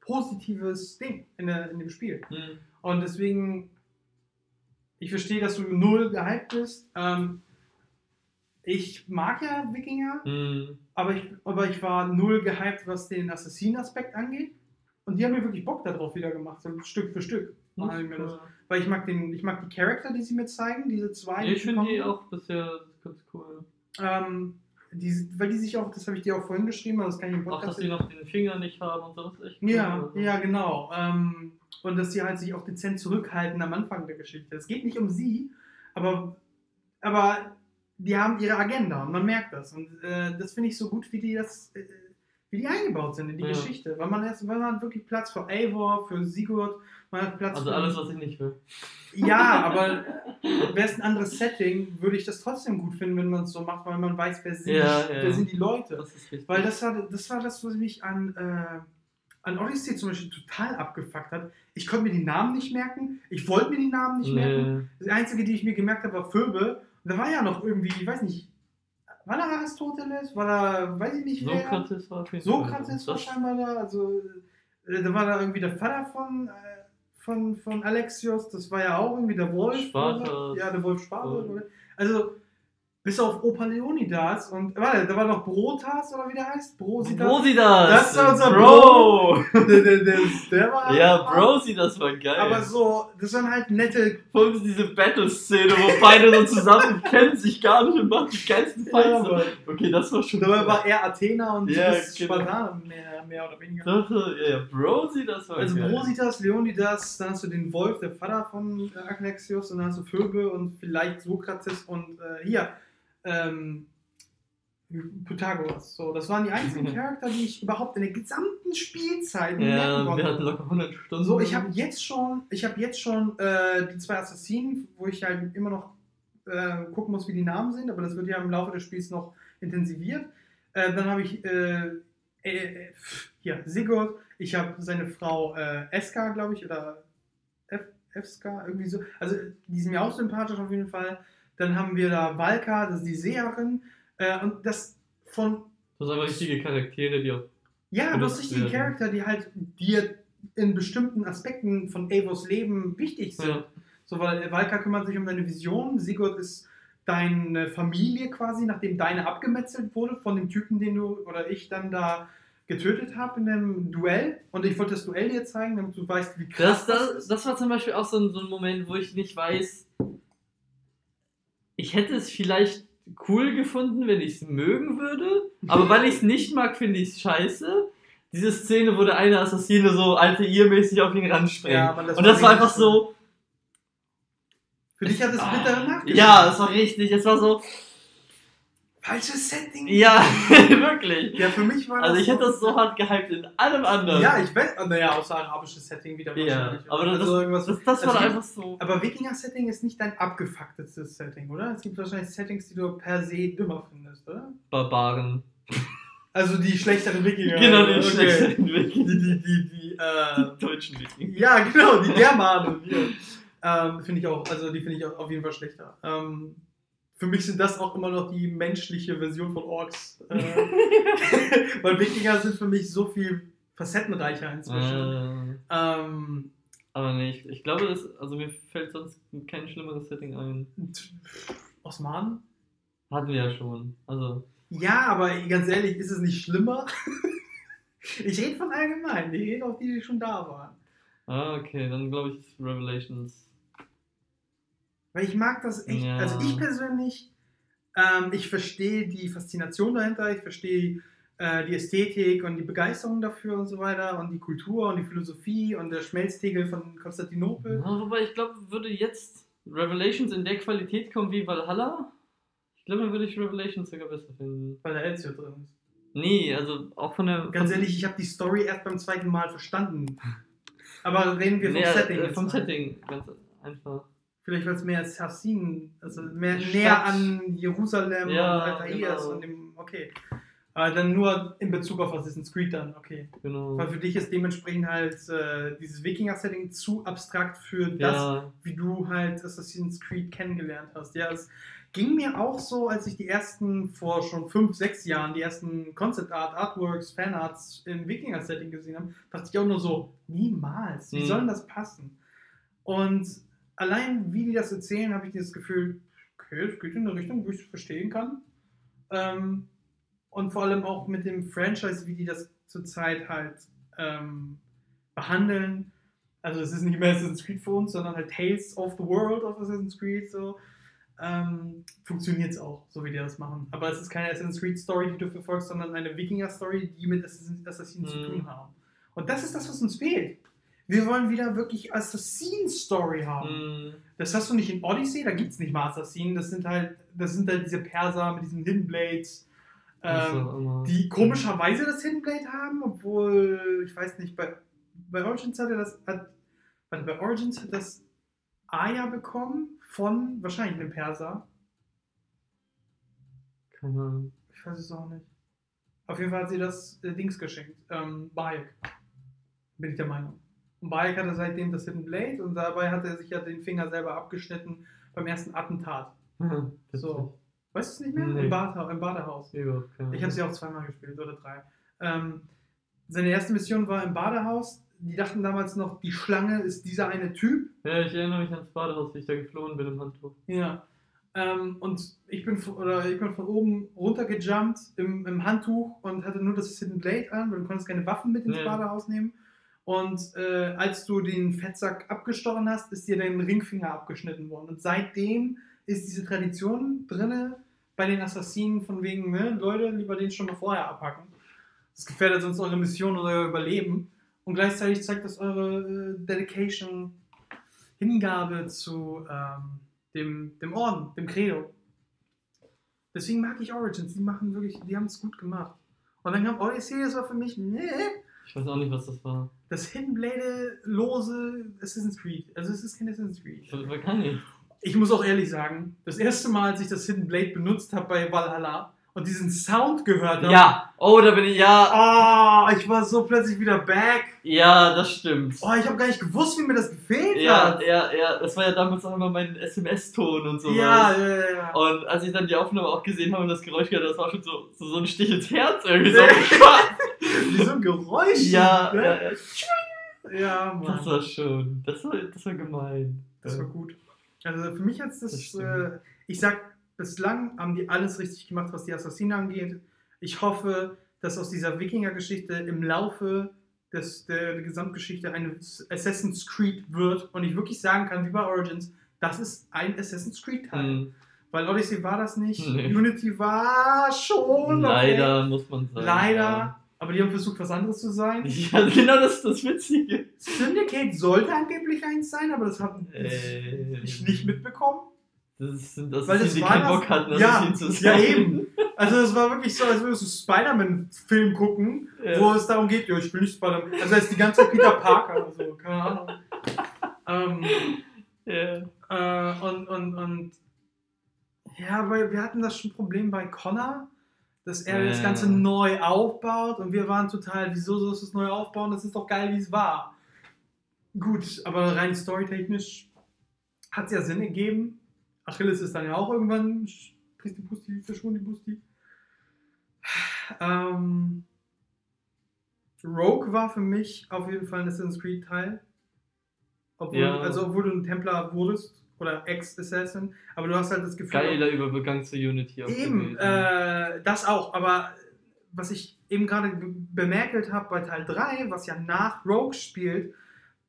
positives Ding in, der, in dem Spiel. Hm. Und deswegen, ich verstehe, dass du null gehypt bist. Ähm, ich mag ja Wikinger, Hm. aber ich, aber ich war null gehypt, was den Assassinen-Aspekt angeht. Und die haben mir wirklich Bock darauf wieder gemacht, so Stück für Stück. die mir das. Weil ich mag, den, ich mag die Charakter, die sie mir zeigen, diese zwei. Ich finde die auch bisher ganz cool. Ähm, die, weil die sich auch, das habe ich dir auch vorhin geschrieben, aber das kann ich im Auch, dass Podcast die noch den Finger nicht haben und so, ist echt cool. Ja, Also, ja, genau. Ähm, und dass sie halt sich auch dezent zurückhalten am Anfang der Geschichte. Es geht nicht um sie, aber, aber die haben ihre Agenda und man merkt das. Und äh, das finde ich so gut, wie die das, äh, wie die eingebaut sind in die Ja. Geschichte. Weil man, jetzt, weil man hat wirklich Platz für Eivor, für Sigurd, man hat Platz Also für. alles, was ich nicht will. Ja, aber wäre es ein anderes Setting, würde ich das trotzdem gut finden, wenn man es so macht, weil man weiß, wer sind, Ja, die, ja. wer sind die Leute. Das. Weil das war das, war das was mich an, äh, an Odyssey zum Beispiel total abgefuckt hat. Ich konnte mir die Namen nicht merken, ich wollte mir die Namen nicht merken. Nee. Das einzige, die ich mir gemerkt habe, war Phoebe. Da war ja noch irgendwie, ich weiß nicht, war da Aristoteles? War da, weiß ich nicht, wer? Sokrates war. Sokrates war scheinbar da. Also, äh, da war da irgendwie der Vater von, äh, von, von Alexios. Das war ja auch irgendwie der Wolf. Spartas. oder? Ja, der Wolf. Oder? Also, bis auf Opa Leonidas und, warte, da war noch Brotas oder wie der heißt? Brosidas. Brosidas! Das war unser Bro! der, der, der, der war ja, Brosi, das war geil. Aber so, das waren halt nette. Vor allem diese Battle-Szene, wo beide so zusammen kennen sich gar nicht und machen die geilsten Fights. Ja, okay, das war schon. Dabei war er Athener und Ja, genau. Spartaner, mehr, mehr oder weniger. Das war, ja, ja, Brosi, das war Also geil. Brositas, Leonidas, dann hast du den Wolf, der Vater von äh, Alexios, und dann hast du Phoebe und vielleicht Sokrates und äh, hier, ähm, Pythagoras. So, das waren die einzigen Charakter, die ich überhaupt in der gesamten Spielzeit merken Ja, konnte. wir hatten locker 100 Stunden. So, ich habe jetzt schon, ich habe jetzt schon äh, die zwei Assassinen, wo ich halt immer noch äh, gucken muss, wie die Namen sind, aber das wird ja im Laufe des Spiels noch intensiviert. Äh, dann habe ich äh, äh, äh, hier Sigurd, ich habe seine Frau äh, Eska, glaube ich, oder Efska, irgendwie so. Also die sind mir auch sympathisch auf jeden Fall. Dann haben wir da Valka, das ist die Seherin. Äh, und das von Das sind aber richtige Charaktere, die auch. ja, du hast richtige. Charakter, die halt dir in bestimmten Aspekten von Avos Leben wichtig sind. Ja. So, weil Valka kümmert sich um deine Vision, Sigurd ist deine Familie quasi, nachdem deine abgemetzelt wurde von dem Typen, den du oder ich dann da getötet habe in dem Duell. Und ich wollte das Duell dir zeigen, damit du weißt, wie krass Das, das, das war zum Beispiel auch so ein, so ein Moment, wo ich nicht weiß. Ich hätte es vielleicht cool gefunden, wenn ich es mögen würde, aber weil ich es nicht mag, finde ich es scheiße. Diese Szene, wo der eine Assassine so alte ihr-mäßig auf ihn ranspringt. Ja, das Und das war einfach so. Für dich hat es Ah, bittere Nachgeschmack. Ja, es war richtig. Es war so. Falsches Setting. Ja, wirklich. Ja, für mich war das. Also ich hätte das so hart gehypt in allem anderen. Ja, ich weiß. Naja, außer arabisches Setting wieder Ja, wahrscheinlich. aber das, Also irgendwas- das, das also war ich- einfach so. Aber Wikinger-Setting ist nicht dein abgefucktestes Setting, oder? Es gibt wahrscheinlich Settings, die du per se dümmer findest, oder? Barbaren. Also die schlechteren Wikinger. Genau, die okay. schlechten Die, Wikinger. die, die, die, äh, Die deutschen Wikinger. Ja, genau, die Germanen. Ähm, finde ich auch, also die finde ich auch auf jeden Fall schlechter. Ähm, für mich sind das auch immer noch die menschliche Version von Orks. Äh, weil Wikinger sind für mich so viel facettenreicher inzwischen. Äh, Ähm, aber nee, ich, glaube, das, also mir fällt sonst kein schlimmeres Setting ein. Osmanen? Hatten wir ja schon. Also, Ja, aber ganz ehrlich, ist es nicht schlimmer? ich rede von allgemein, ich rede auch die, die schon da waren. ah, okay, dann glaube ich Revelations. Weil ich mag das echt, Ja. also ich persönlich, ähm, ich verstehe die Faszination dahinter, ich verstehe äh, die Ästhetik und die Begeisterung dafür und so weiter und die Kultur und die Philosophie und der Schmelztegel von Konstantinopel. Ja, wobei ich glaube, würde jetzt Revelations in der Qualität kommen wie Valhalla, ich glaube, dann würde ich Revelations sogar besser finden. Weil der Ezio drin ist. Nee, also auch von der. Ganz von, ehrlich, ich habe die Story erst beim zweiten Mal verstanden. Aber reden wir vom nee, Setting. Äh, vom. Setting, ganz einfach. Vielleicht weil es mehr Assassinen, also mehr Stadt. näher an Jerusalem Ja, und Altair ist genau. und dem, okay. Aber dann nur in Bezug auf Assassin's Creed dann, okay. Genau. Weil für dich ist dementsprechend halt äh, dieses Wikinger-Setting zu abstrakt für das, Ja, wie du halt Assassin's Creed kennengelernt hast. Ja, es ging mir auch so, als ich die ersten, vor schon fünf, sechs Jahren, die ersten Concept Art, Artworks, Fanarts im Wikinger-Setting gesehen habe, dachte ich auch nur so, niemals, wie Mhm. soll denn das passen? Und allein wie die das erzählen, habe ich dieses Gefühl, okay, es geht in eine Richtung, wo ich es verstehen kann. Ähm, und vor allem auch mit dem Franchise, wie die das zurzeit halt ähm, behandeln. Also es ist nicht mehr Assassin's Creed für uns, sondern halt Tales of the World of Assassin's Creed. So ähm, funktioniert es auch, so wie die das machen. Aber es ist keine Assassin's Creed Story, die du verfolgst, sondern eine Wikinger Story, die mit Assassin- Assassinen zu Mhm. tun haben. Und das ist das, was uns fehlt. Wir wollen wieder wirklich Assassin-Story haben. mh, Das hast du nicht in Odyssey, da gibt es nicht mal Assassinen. Das sind halt, das sind halt diese Perser mit diesen Hidden Blades. Ähm, die komischerweise das Hidden Blade haben, obwohl, ich weiß nicht, bei, bei Origins hat er das, hat, bei Origins hat das Aya bekommen von wahrscheinlich einem Perser. Keine Ahnung. Ich weiß es auch nicht. Auf jeden Fall hat sie das äh, Dings geschenkt, ähm, Bayek. Bin ich der Meinung. Und Bayek hatte seitdem das Hidden Blade und dabei hat er sich ja den Finger selber abgeschnitten beim ersten Attentat. So. Weißt du es nicht mehr? Nee. Im, Bade, Im Badehaus. Keine Ich habe sie auch zweimal gespielt oder drei. Ähm, seine erste Mission war im Badehaus. Die dachten damals noch, die Schlange ist dieser eine Typ. Ja, ich erinnere mich ans Badehaus, wie ich da geflohen bin im Handtuch. Ja. Ähm, und ich bin, von- oder ich bin von oben runtergejumpt im, im Handtuch und hatte nur das Hidden Blade an, weil du konntest keine Waffen mit ins Nee. Badehaus nehmen. Und äh, als du den Fettsack abgestochen hast, ist dir dein Ringfinger abgeschnitten worden. Und seitdem ist diese Tradition drinne bei den Assassinen von wegen, ne, Leute, lieber den schon mal vorher abhacken. Das gefährdet sonst eure Mission oder euer Überleben. Und gleichzeitig zeigt das eure äh, Dedication, Hingabe zu ähm, dem, dem Orden, dem Credo. Deswegen mag ich Origins, die machen wirklich, die haben es gut gemacht. Und dann kam Odyssey, das war für mich, nee, Ich weiß auch nicht, was das war. das Hidden Blade lose Assassin's Creed. Also es ist kein Assassin's Creed. Ich weiß gar nicht. Ich muss auch ehrlich sagen, das erste Mal, als ich das Hidden Blade benutzt habe bei Valhalla und diesen Sound gehört habe, Ja, oh, da bin ich, ja, oh, ich war so plötzlich wieder back. ja, das stimmt. Oh, ich habe gar nicht gewusst, wie mir das gefehlt Ja, hat. ja, ja, das war ja damals auch immer mein SMS-Ton und sowas. ja, ja, ja, ja. Und als ich dann die Aufnahme auch gesehen habe und das Geräusch gehört, das war schon so, so, so ein Stich ins Herz irgendwie. So, oh. Wie so ein Geräusch. ja, ne? ja, ja, ja, Mann. das war schon, das war, das war gemein. Das war gut. Also für mich hat es Das das, äh, ich sag, bislang haben die alles richtig gemacht, was die Assassinen angeht. Ich hoffe, dass aus dieser Wikinger-Geschichte im Laufe des, der Gesamtgeschichte ein Assassin's Creed wird und ich wirklich sagen kann, wie bei Origins, das ist ein Assassin's Creed-Teil. Hm, Weil Odyssey war das nicht, Nee. Unity war schon. okay. leider, muss man sagen. Leider. Aber die haben versucht, was anderes zu sein. Ja, genau das ist das Witzige. Syndicate sollte angeblich eins sein, aber das habe Äh, ich nicht mitbekommen. Das sind das, Weil dass das sie war keinen das- Bock hatten, das ja, ja, eben. Also es war wirklich so, als würdest du Spider-Man-Film gucken, Ja. wo es darum geht, ja, ich will nicht Spider-Man. Also er ist die ganze Zeit Peter Parker, so, keine Ahnung. ähm, Ja. äh, und, und, und ja, weil wir hatten das schon Problem bei Connor, dass er das Ja. Ganze neu aufbaut und wir waren total, wieso sollst du es neu aufbauen? Das ist doch geil, wie es war. Gut, aber rein storytechnisch hat es ja Sinn ergeben. Achilles ist dann ja auch irgendwann Pristi Pusti, Verschwundi Pusti. Ähm, Rogue war für mich auf jeden Fall ein Assassin's Creed Teil. Obwohl, Ja. Also obwohl du ein Templar wurdest oder Ex-Assassin, aber du hast halt das Gefühl. Geiler Übergang zu Unity auch Eben, äh, das auch, aber was ich eben gerade be- bemerkelt habe bei Teil 3, was ja nach Rogue spielt,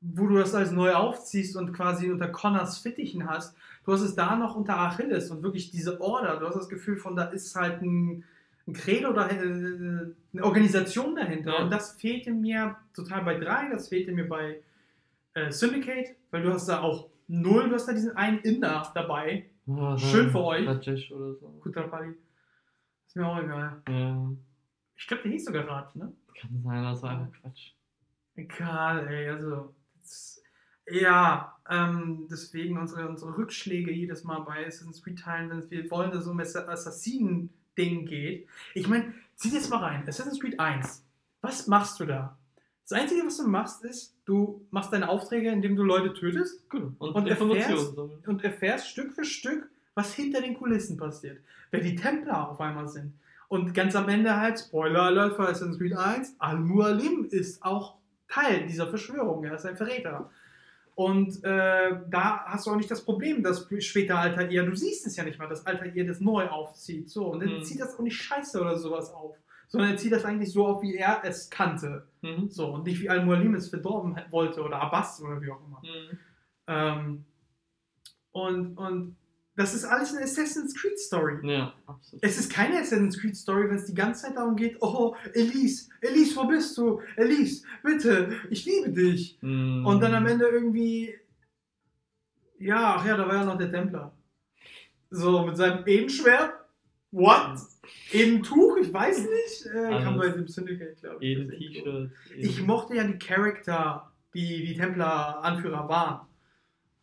wo du das alles neu aufziehst und quasi unter Connors Fittichen hast, du hast es da noch unter Achilles und wirklich diese Order, du hast das Gefühl von, da ist halt ein, ein Credo, dahin, äh, eine Organisation dahinter Ja. und das fehlte mir total bei 3, das fehlte mir bei äh, Syndicate, weil du hast da auch null, du hast da diesen einen Inder dabei, Oh, schön für euch. Rajesh oder so. Kutrapali. Ist mir auch egal. Ja. Ich glaube, der hieß sogar Rat, ne? Kann sein, das war einfach Quatsch. Egal, ey, also. Ja, ähm, deswegen unsere, unsere Rückschläge jedes Mal bei Assassin's Creed Teilen, wenn wir wollen, dass es um Assassinen-Ding geht. Ich meine, zieh das mal rein. Assassin's Creed 1. Was machst du da? Das Einzige, was du machst, ist, du machst deine Aufträge, indem du Leute tötest Gut. Und, Und erfährst- und erfährst Stück für Stück, was hinter den Kulissen passiert. Wer die Templer auf einmal sind. Und ganz am Ende halt, Spoiler Alert für Assassin's Creed 1, Al-Mualim ist auch Teil dieser Verschwörung, er ist ein Verräter. Und äh, da hast du auch nicht das Problem, dass später Altair, du siehst es ja nicht mal, dass Altair das neu aufzieht. So, und dann Mhm. zieht das auch nicht scheiße oder sowas auf, sondern er zieht das eigentlich so auf, wie er es kannte. Mhm. So, und nicht wie Al-Mualim es verdorben wollte oder Abbas oder wie auch immer. Mhm. Ähm, und, und das ist alles eine Assassin's Creed Story. Ja, absolut. Es ist keine Assassin's Creed Story, wenn es die ganze Zeit darum geht, oh, Elise, Elise, wo bist du? Elise, bitte, ich liebe dich. Mhm. Und dann am Ende irgendwie, ja, ach ja, da war ja noch der Templer. So, mit seinem Edenschwert. What? Edentuch? Ich weiß nicht. Äh, kam bei dem Syndicate, glaube ich. Intro. T-Shirt. Ich mochte ja die Charakter, die die Templar-Anführer waren.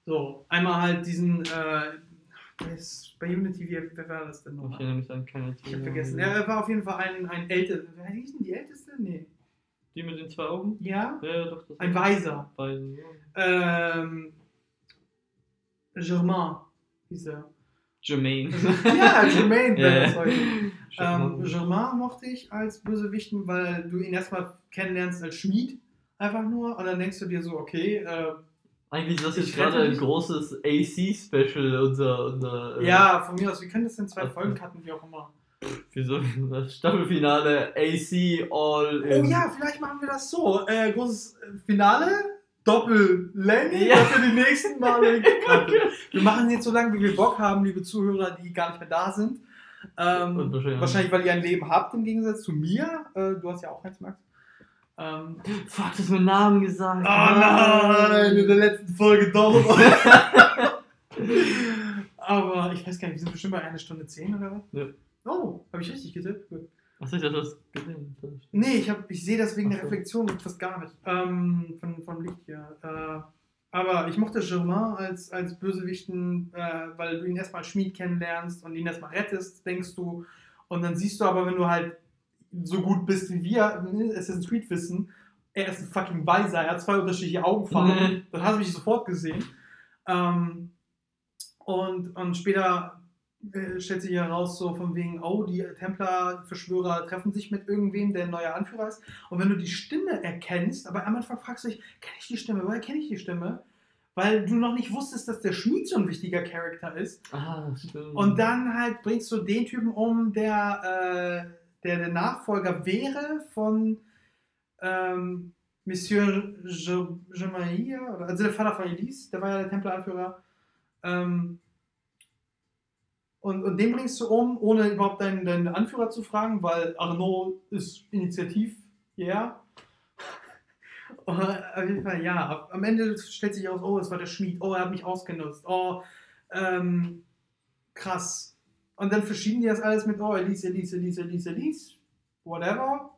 So, einmal halt diesen, äh, bei Unity, wie, wer war das denn Ich nochmal? erinnere mich an keine Ich hab vergessen. Ja, er war auf jeden Fall ein, ein ältester. Wer hieß denn die älteste? Nee. Die mit den zwei Augen? Ja? Ja, doch. Ein Weiser. Beiden, ja. Ähm, Germain hieß er. Jermaine. Ja, Germain wäre das heute. Jermaine. Ähm, Germain mochte ich als Bösewichten, weil du ihn erstmal kennenlernst als Schmied. Einfach nur. Und dann denkst du dir so, okay, äh, Eigentlich ist das jetzt gerade ein großes AC-Special, unser, unser äh, ja, von mir aus, wir können das in zwei. Folgen cutten, wie auch immer. für so das Staffelfinale AC All Oh in. ja, vielleicht machen wir das so. Äh, großes äh, Finale, Doppellänge Ja. für die nächsten Male. wir machen jetzt so lange, wie wir Bock haben, liebe Zuhörer, die gar nicht mehr da sind. Ähm, wahrscheinlich- wahrscheinlich, weil ihr ein Leben habt im Gegensatz zu mir. Äh, du hast ja auch eins, Max. Ähm, Fuck, du hast meinen Namen gesagt. oh nein, in der letzten Folge doch. Aber ich weiß gar nicht, wir sind bestimmt bei einer Stunde zehn oder was? Ja. Oh, habe ich richtig getippt? Gut. Achso, ich dachte, du hast gesehen. Das- Nee, ich, hab- ich sehe das wegen der so. Reflexion fast gar nicht. Ähm, von, vom Licht hier. Äh, aber ich mochte Germain als, als Bösewichten, äh, weil du ihn erstmal Schmied kennenlernst und ihn erstmal rettest, denkst du. Und dann siehst du aber, wenn du halt so gut bist wie wir in Assassin's Creed wissen, er ist ein fucking Weiser, er hat zwei unterschiedliche Augenfarben. Nee. Das habe ich sofort gesehen. Ähm, und, und später äh, stellt sich heraus, so von wegen, oh, die Templer-Verschwörer treffen sich mit irgendwem, der ein neuer Anführer ist. Und wenn du die Stimme erkennst, aber am Anfang fragst du dich, kenne ich die Stimme? Woher kenne ich die Stimme? Weil du noch nicht wusstest, dass der Schmied so ein wichtiger Charakter ist. Ah, stimmt. Und dann halt bringst du den Typen um, der, äh, der der Nachfolger wäre von ähm, Monsieur Gemaia, also der Vater von Elise, der war ja der Templeranführer. Ähm, und, und den bringst du um, ohne überhaupt deinen, deinen Anführer zu fragen, weil Arnaud ist Initiativ. Und Auf jeden Fall, ja. Am Ende stellt sich aus, oh, es war der Schmied, oh, er hat mich ausgenutzt, oh, ähm, krass. Und dann verschieben die das alles mit, oh, Elise, Elise, Elise, Elise, Elise, whatever.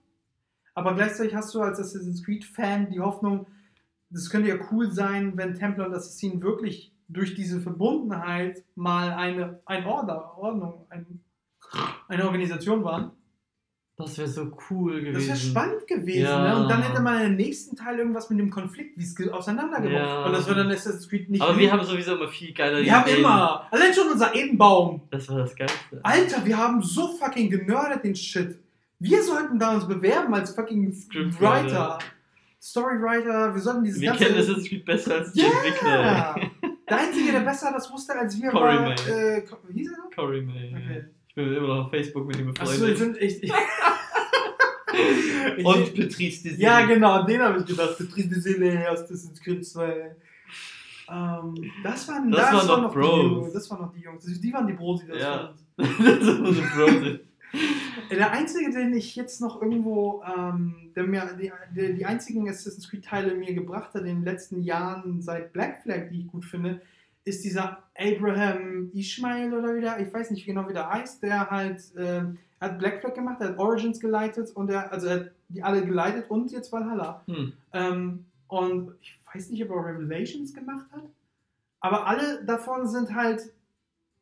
Aber gleichzeitig hast du als Assassin's Creed-Fan die Hoffnung, das könnte ja cool sein, wenn Templar und Assassin wirklich durch diese Verbundenheit mal eine, ein Order, Ordnung, ein, eine Organisation waren. Das wäre so cool gewesen. Das wäre spannend gewesen. Ja. Ne? Und dann hätte man im nächsten Teil irgendwas mit dem Konflikt, wie es Ja. Und das würde dann Assassin's Creed nicht. Aber wir haben sowieso immer viel geilere wir haben Ideen. immer. Allein schon unser Edenbaum. Das war das Geilste. Alter, wir haben so fucking genördet den Shit. Wir sollten da uns bewerben als fucking Scriptwriter. Writer. Storywriter. Wir sollten dieses wir ganze. kennen Assassin's Creed besser als die Ja! Entwickler. Der Einzige, der besser das wusste als wir, Cory war. May. Äh, hieß er noch? Cory May. Okay. Ich bin immer noch auf Facebook mit ihm Achso, ich befreundet. sind echt. Und Patrice Désiré. Ja, genau, den habe ich gedacht. Patrice aus Assassin's Creed 2. Ähm, das waren, Das waren waren noch die Bros. Jungs. Das waren noch die Jungs. Die waren die Bros, die das Ja. waren. das ist unsere Bros. Der einzige, den ich jetzt noch irgendwo, ähm, der mir, die, die, die einzigen Assassin's Creed-Teile mir gebracht hat in den letzten Jahren seit Black Flag, die ich gut finde, ist dieser Abraham Ishmael oder wieder, ich weiß nicht genau, wie der heißt, der halt, er hat Black Flag gemacht, er hat Origins geleitet und er, also er hat die alle geleitet und jetzt Valhalla. Hm. Ähm, und ich weiß nicht, ob er Revelations gemacht hat, aber alle davon sind halt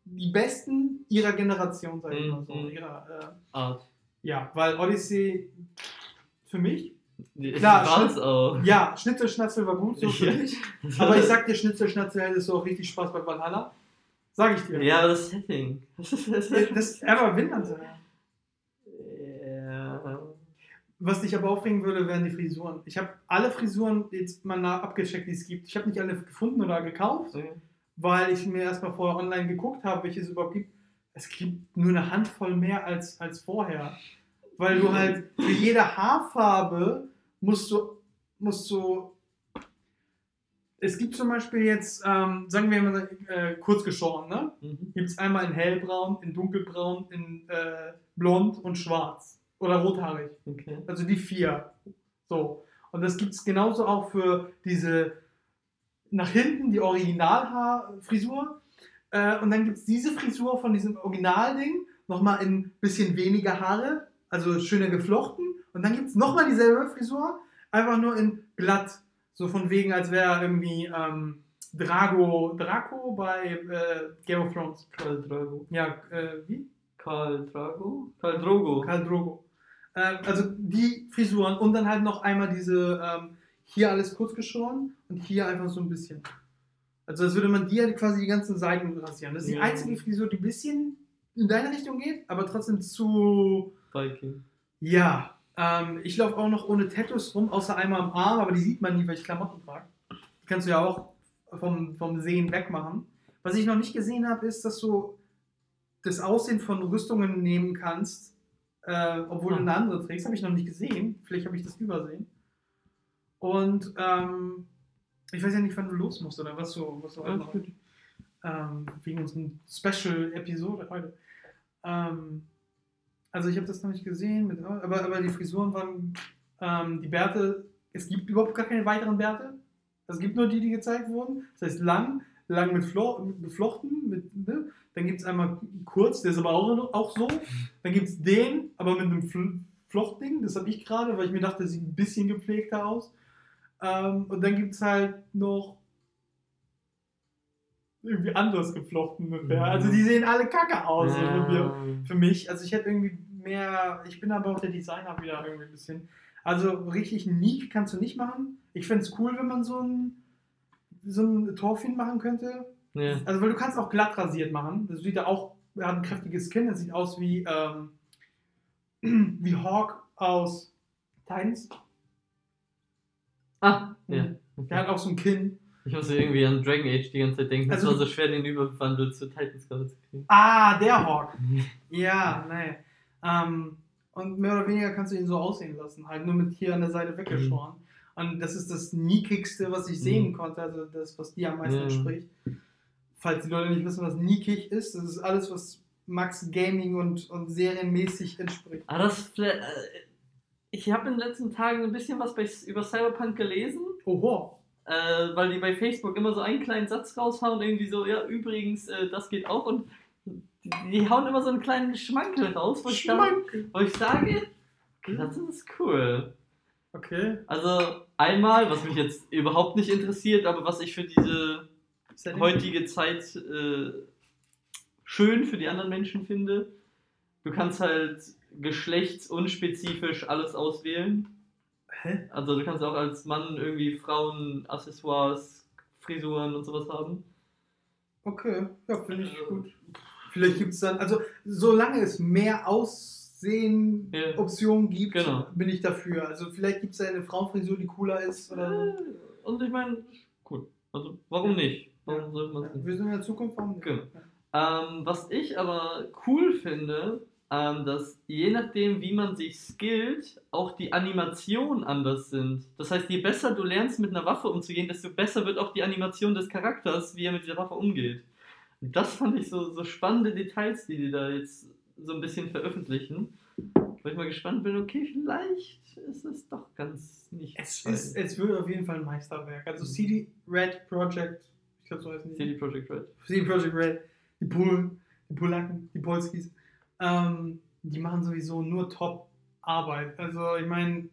die besten ihrer Generation, sag ich mal so. Mhm. Ihrer, äh, Art. ja, weil Odyssey für mich, Ich Klar, Schnitt- auch. ja, Schnitzelschnatzel war gut, so für mich. Aber ich sag dir, Schnitzelschnatzel hättest du auch richtig Spaß bei Valhalla. Sag ich dir. Ja, aber das Setting. Das ist das Das er war Windhunter. Ja. Was dich aber aufregen würde, wären die Frisuren. Ich habe alle Frisuren jetzt mal nach abgecheckt, die es gibt. Ich habe nicht alle gefunden oder gekauft, weil ich mir erstmal vorher online geguckt habe, welche es überhaupt gibt. Es gibt nur eine Handvoll mehr als, als vorher. Weil du halt für jede Haarfarbe musst du, musst du. Es gibt zum Beispiel jetzt, ähm, sagen wir mal, äh, kurz geschoren, ne? Mhm. Gibt es einmal in hellbraun, in dunkelbraun, in äh, blond und schwarz. Oder rothaarig. Okay. Also die vier. So. Und das gibt es genauso auch für diese nach hinten, die Originalhaarfrisur. Äh, und dann gibt es diese Frisur von diesem Originalding, nochmal in ein bisschen weniger Haare, also schöner geflochten. Und dann gibt es nochmal dieselbe Frisur, einfach nur in glatt. So von wegen, als wäre irgendwie ähm, Drago, Draco bei äh, Game of Thrones. Karl Drago. Ja, äh, wie? Karl Drago? Karl Drogo. Karl Drogo. Ähm, also die Frisuren und dann halt noch einmal diese, ähm, hier alles kurz geschoren und hier einfach so ein bisschen. Also als würde man dir quasi die ganzen Seiten rasieren. Das ist die Ja. einzige Frisur, die ein bisschen in deine Richtung geht, aber trotzdem zu... Viking. Ja, ähm, ich laufe auch noch ohne Tattoos rum, außer einmal am Arm, aber die sieht man nie, weil ich Klamotten trage. Die kannst du ja auch vom, vom Sehen wegmachen. Was ich noch nicht gesehen habe, ist, dass du das Aussehen von Rüstungen nehmen kannst, äh, obwohl du Ah. eine andere trägst. Habe ich noch nicht gesehen. Vielleicht habe ich das übersehen. Und ähm, ich weiß ja nicht, wann du los musst oder was du, was du heute noch- ähm, wegen unserem Special-Episode heute. Ähm, also ich habe das noch nicht gesehen, mit, aber, aber die Frisuren waren, ähm, die Bärte, es gibt überhaupt gar keine weiteren Bärte. Es gibt nur die, die gezeigt wurden. Das heißt lang, lang mit, Flo mit geflochten, mit, ne? dann gibt es einmal kurz, der ist aber auch, auch so. Dann gibt es den, aber mit einem Fl Flochtding, das habe ich gerade, weil ich mir dachte, das sieht ein bisschen gepflegter aus. Ähm, und dann gibt es halt noch irgendwie anders geflochten mit Bär. Also die sehen alle kacke aus Ja. für mich. Also ich hätte irgendwie mehr, ich bin aber auch der Designer wieder irgendwie ein bisschen. Also richtig unique kannst du nicht machen. Ich fände es cool, wenn man so ein, so ein Torfin machen könnte. Ja. Also weil du kannst auch glatt rasiert machen. Das sieht ja auch, er hat ein kräftiges Skin, das sieht aus wie, ähm, wie Hawk aus Titans. Ah, ja. Der hat auch so ein Kinn. Ich musste irgendwie an Dragon Age die ganze Zeit denken. Es Also- war so schwer, den überwandelt zu Titans gerade zu kriegen. Ah, der Hawk. Ja, nein. Ähm, und mehr oder weniger kannst du ihn so aussehen lassen, halt nur mit hier an der Seite weggeschoren. Und das ist das Niekigste, was ich sehen Mhm. konnte, also das, was dir am meisten entspricht. Falls die Leute nicht wissen, was Niekig ist, das ist alles, was Max Gaming und, und serienmäßig entspricht. Ah, das. Äh, Ich habe in den letzten Tagen ein bisschen was bei, über Cyberpunk gelesen, Oho. äh, weil die bei Facebook immer so einen kleinen Satz raushauen, irgendwie so, ja, übrigens, äh, das geht auch. Und die, hauen immer so einen kleinen Schmankel raus, wo ich, da, Schmankel. wo ich sage, okay, das ist cool. Okay. Also einmal, was mich jetzt überhaupt nicht interessiert, aber was ich für diese heutige Zeit äh, schön für die anderen Menschen finde, du kannst halt geschlechtsunspezifisch alles auswählen. Hä? Also du kannst auch als Mann irgendwie Frauen, Accessoires, Frisuren und sowas haben. Okay. Ja, finde ich Also- gut. Vielleicht gibt es dann, also solange es mehr Aussehen Ja. Optionen gibt, Genau. bin ich dafür. Also vielleicht gibt es eine Frauenfrisur, die cooler ist oder so. Äh, Und ich meine, cool. Also warum nicht? Warum sollte man es nicht? wir sind in der Zukunft, warum nicht? Genau. Ähm, was ich aber cool finde, ähm, dass je nachdem, wie man sich skillt, auch die Animationen anders sind. Das heißt, je besser du lernst, mit einer Waffe umzugehen, desto besser wird auch die Animation des Charakters, wie er mit dieser Waffe umgeht. Das fand ich so, so spannende Details, die die da jetzt so ein bisschen veröffentlichen. Wo ich mal gespannt bin, okay, vielleicht ist es doch ganz nicht Es, ist, es wird auf jeden Fall ein Meisterwerk. Also CD Red Project, ich glaube so heißen die. CD Projekt Red. CD Projekt Red, die Polen, die Polacken, die Polskis, ähm, die machen sowieso nur Top-Arbeit. Also ich meine,